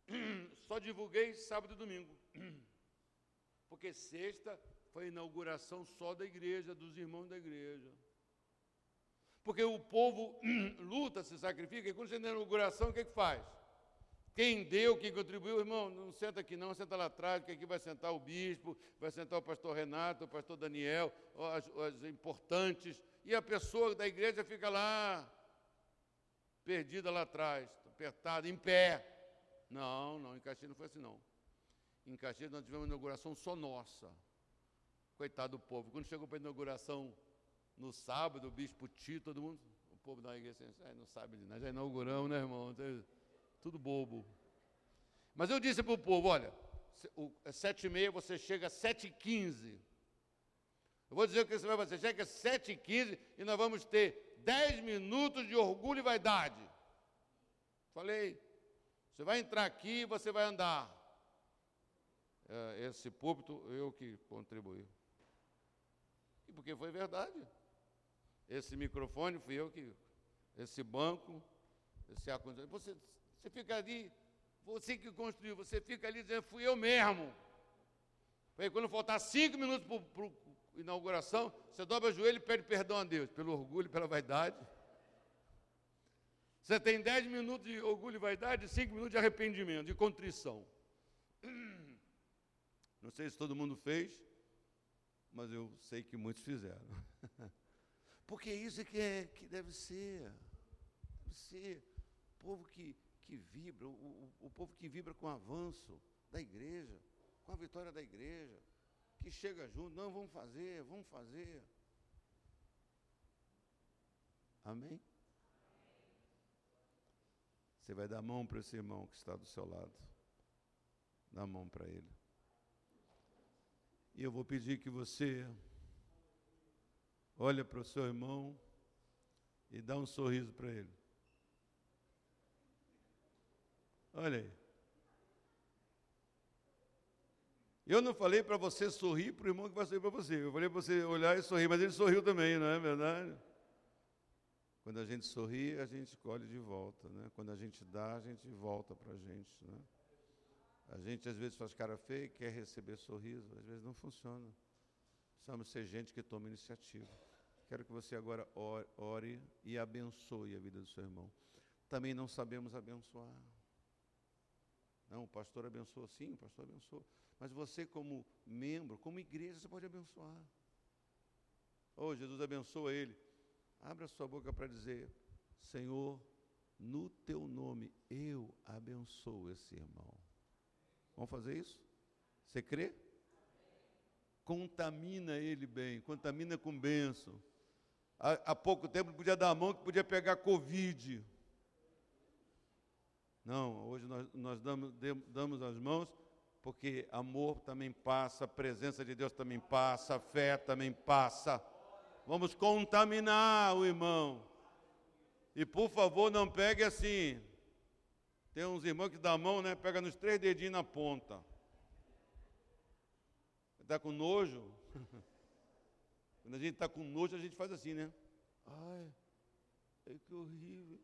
<clears throat> Só divulguei sábado e domingo. <clears throat> Porque sexta foi a inauguração só da igreja, dos irmãos da igreja. Porque o povo <clears throat> luta, se sacrifica, e quando você tem inauguração, o que, é que faz? Quem deu, quem contribuiu, irmão, não senta aqui não, senta lá atrás, que aqui vai sentar o bispo, vai sentar o pastor Renato, o pastor Daniel, as, as importantes, e a pessoa da igreja fica lá, perdida lá atrás, apertada, em pé. Não, não, em Caxias não foi assim não. Em Caxias nós tivemos uma inauguração só nossa. Coitado do povo. Quando chegou para a inauguração no sábado, o bispo Tito, todo mundo, o povo da igreja assim, não sabe de nada, já inauguramos, né, irmão? Tudo bobo. Mas eu disse para o povo, olha, é sete e meia, você chega às sete e quinze. Eu vou dizer o que você vai fazer. Chega às sete e quinze e nós vamos ter dez minutos de orgulho e vaidade. Falei, você vai entrar aqui e você vai andar. É, esse púlpito, eu que contribuí. E porque foi verdade. Esse microfone fui eu que. Esse banco, esse ar-condicionado. Você, você fica ali, você que construiu, você fica ali dizendo, fui eu mesmo. Aí, quando faltar cinco minutos para a inauguração, você dobra o joelho e pede perdão a Deus, pelo orgulho, pela vaidade. Você tem dez minutos de orgulho e vaidade cinco minutos de arrependimento, de contrição. <clears throat> Não sei se todo mundo fez, mas eu sei que muitos fizeram. <laughs> Porque isso é que, é, que deve ser. Deve ser. O povo que, que vibra, o, o povo que vibra com o avanço da igreja, com a vitória da igreja, que chega junto, não, vamos fazer, vamos fazer. Amém? Você vai dar a mão para esse irmão que está do seu lado. Dá a mão para ele. E eu vou pedir que você olhe para o seu irmão e dá um sorriso para ele. Olha aí. Eu não falei para você sorrir para o irmão que vai sorrir para você. Eu falei para você olhar e sorrir, mas ele sorriu também, não é verdade? Quando a gente sorri, a gente colhe de volta, né? Quando a gente dá, a gente volta para a gente, né? A gente às vezes faz cara feia e quer receber sorriso, às vezes não funciona. Precisamos ser gente que toma iniciativa. Quero que você agora ore, e abençoe a vida do seu irmão. Também não sabemos abençoar. Não, o pastor abençoou, sim, o pastor abençoou. Mas você, como membro, como igreja, você pode abençoar. Oh, Jesus abençoa ele. Abra sua boca para dizer: Senhor, no teu nome eu abençoo esse irmão. Vamos fazer isso? Você crê? Contamina ele bem, contamina com bênção. Há, há pouco tempo podia dar a mão que podia pegar Covid. Não, hoje nós, nós damos, damos as mãos porque amor também passa, presença de Deus também passa, fé também passa. Vamos contaminar o irmão. E por favor, não pegue assim. Tem uns irmãos que dá a mão, né? Pega nos três dedinhos na ponta. Está com nojo? <laughs> Quando a gente está com nojo, a gente faz assim, né? Ai, é que horrível.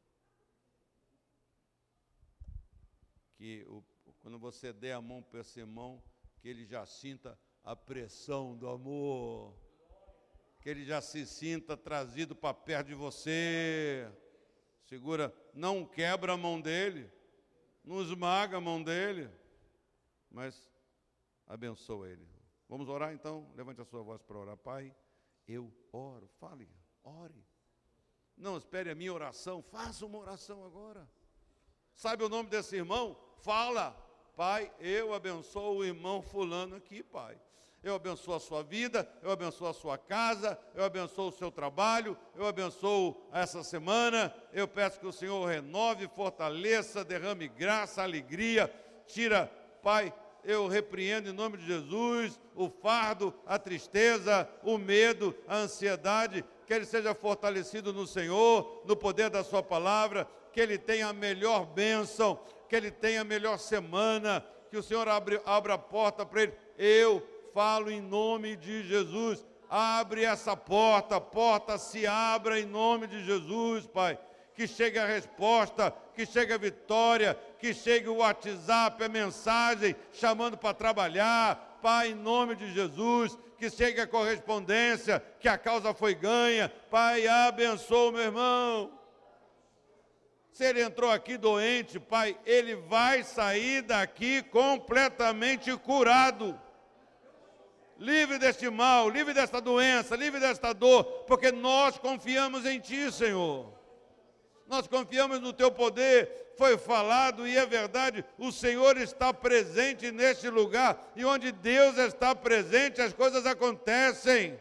Que o, quando você der a mão para esse irmão, que ele já sinta a pressão do amor que ele já se sinta trazido para perto de você. Segura, não quebra a mão dele, não esmaga a mão dele, mas abençoa ele. Vamos orar então? Levante a sua voz para orar. Pai, eu oro, fale, ore. Não espere a minha oração, faça uma oração agora. Sabe o nome desse irmão? Fala. Pai, eu abençoo o irmão fulano aqui, Pai. Eu abençoo a sua vida, eu abençoo a sua casa, eu abençoo o seu trabalho, eu abençoo essa semana. Eu peço que o Senhor renove, fortaleça, derrame graça, alegria. Tira, Pai, eu repreendo em nome de Jesus o fardo, a tristeza, o medo, a ansiedade. Que ele seja fortalecido no Senhor, no poder da Sua palavra. Que ele tenha a melhor bênção, que ele tenha a melhor semana. Que o Senhor abra, abra a porta para ele. Eu falo em nome de Jesus. Abre essa porta, porta se abra em nome de Jesus, Pai. Que chegue a resposta, que chegue a vitória, que chegue o WhatsApp, a mensagem chamando para trabalhar, Pai, em nome de Jesus, que chegue a correspondência, que a causa foi ganha. Pai, abençoa meu irmão. Se ele entrou aqui doente, Pai, ele vai sair daqui completamente curado livre deste mal, livre desta doença, livre desta dor, porque nós confiamos em Ti, Senhor. Nós confiamos no Teu poder. Foi falado e é verdade, o Senhor está presente neste lugar, e onde Deus está presente, as coisas acontecem.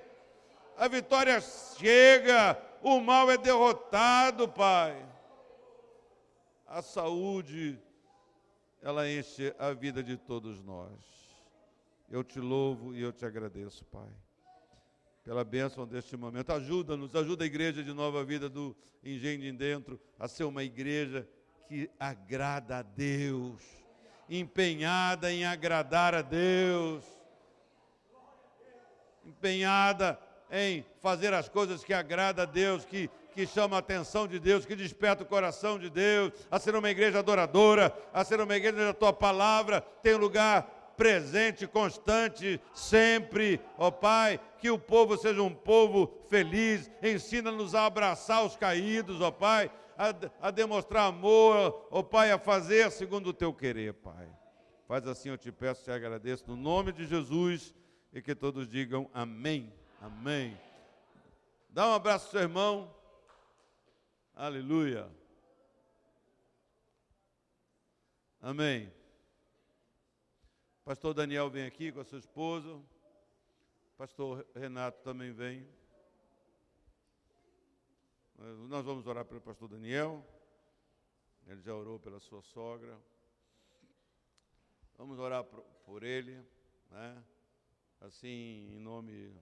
A vitória chega, o mal é derrotado, Pai. A saúde, ela enche a vida de todos nós. Eu te louvo e eu te agradeço, Pai, pela bênção deste momento. Ajuda-nos, ajuda a igreja de Nova Vida do Engenho de Dentro a ser uma igreja que agrada a Deus, empenhada em agradar a Deus, empenhada em fazer as coisas que agrada a Deus, que que chama a atenção de Deus, que desperta o coração de Deus, a ser uma igreja adoradora, a ser uma igreja da tua palavra, tem lugar presente, constante, sempre, ó Pai, que o povo seja um povo feliz, ensina-nos a abraçar os caídos, ó Pai, a, a demonstrar amor, ó Pai, a fazer segundo o teu querer, Pai. Faz assim, eu te peço, te agradeço, no nome de Jesus, e que todos digam amém, amém. Dá um abraço seu irmão, aleluia. Amém. Pastor Daniel vem aqui com a sua esposa. Pastor Renato também vem. Nós vamos orar pelo pastor Daniel. Ele já orou pela sua sogra. Vamos orar por ele, né? Assim, em nome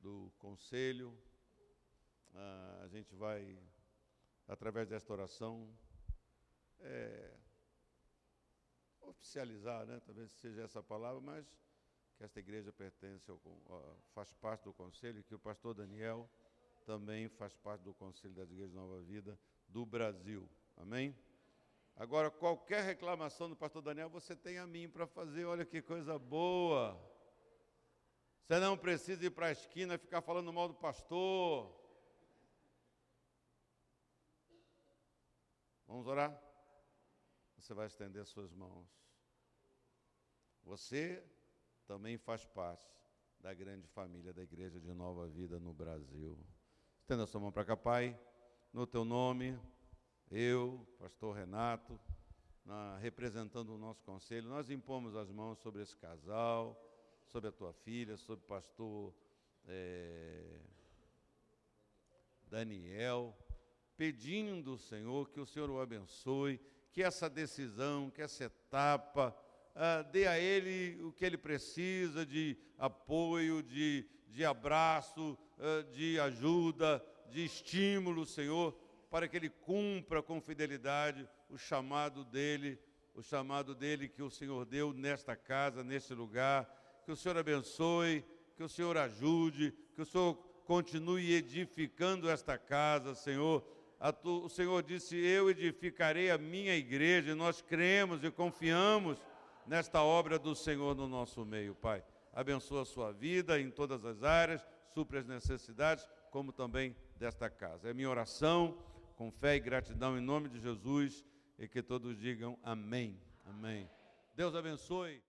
do conselho, a gente vai, através desta oração, é, oficializar, né? talvez seja essa palavra, mas que esta igreja pertence ao, faz parte do conselho, que o pastor Daniel também faz parte do conselho das igrejas Nova Vida do Brasil. Amém? Agora, qualquer reclamação do pastor Daniel, você tem a mim para fazer. Olha que coisa boa. Você não precisa ir para a esquina e ficar falando mal do pastor. Vamos orar? Você vai estender suas mãos. Você também faz parte da grande família da Igreja de Nova Vida no Brasil. Estenda sua mão para cá, Pai, no teu nome, eu, pastor Renato, na, representando o nosso conselho, nós impomos as mãos sobre esse casal, sobre a tua filha, sobre o pastor é, Daniel, pedindo, Senhor, que o Senhor o abençoe, que essa decisão, que essa etapa, ah, dê a ele o que ele precisa de apoio, de, de abraço, ah, de ajuda, de estímulo, Senhor, para que ele cumpra com fidelidade o chamado dele, o chamado dele que o Senhor deu nesta casa, neste lugar. Que o Senhor abençoe, que o Senhor ajude, que o Senhor continue edificando esta casa, Senhor. Tu, o Senhor disse: Eu edificarei a minha igreja, e nós cremos e confiamos nesta obra do Senhor no nosso meio, Pai. Abençoa a sua vida em todas as áreas, supre as necessidades, como também desta casa. É minha oração, com fé e gratidão em nome de Jesus, e que todos digam amém. Amém. Deus abençoe.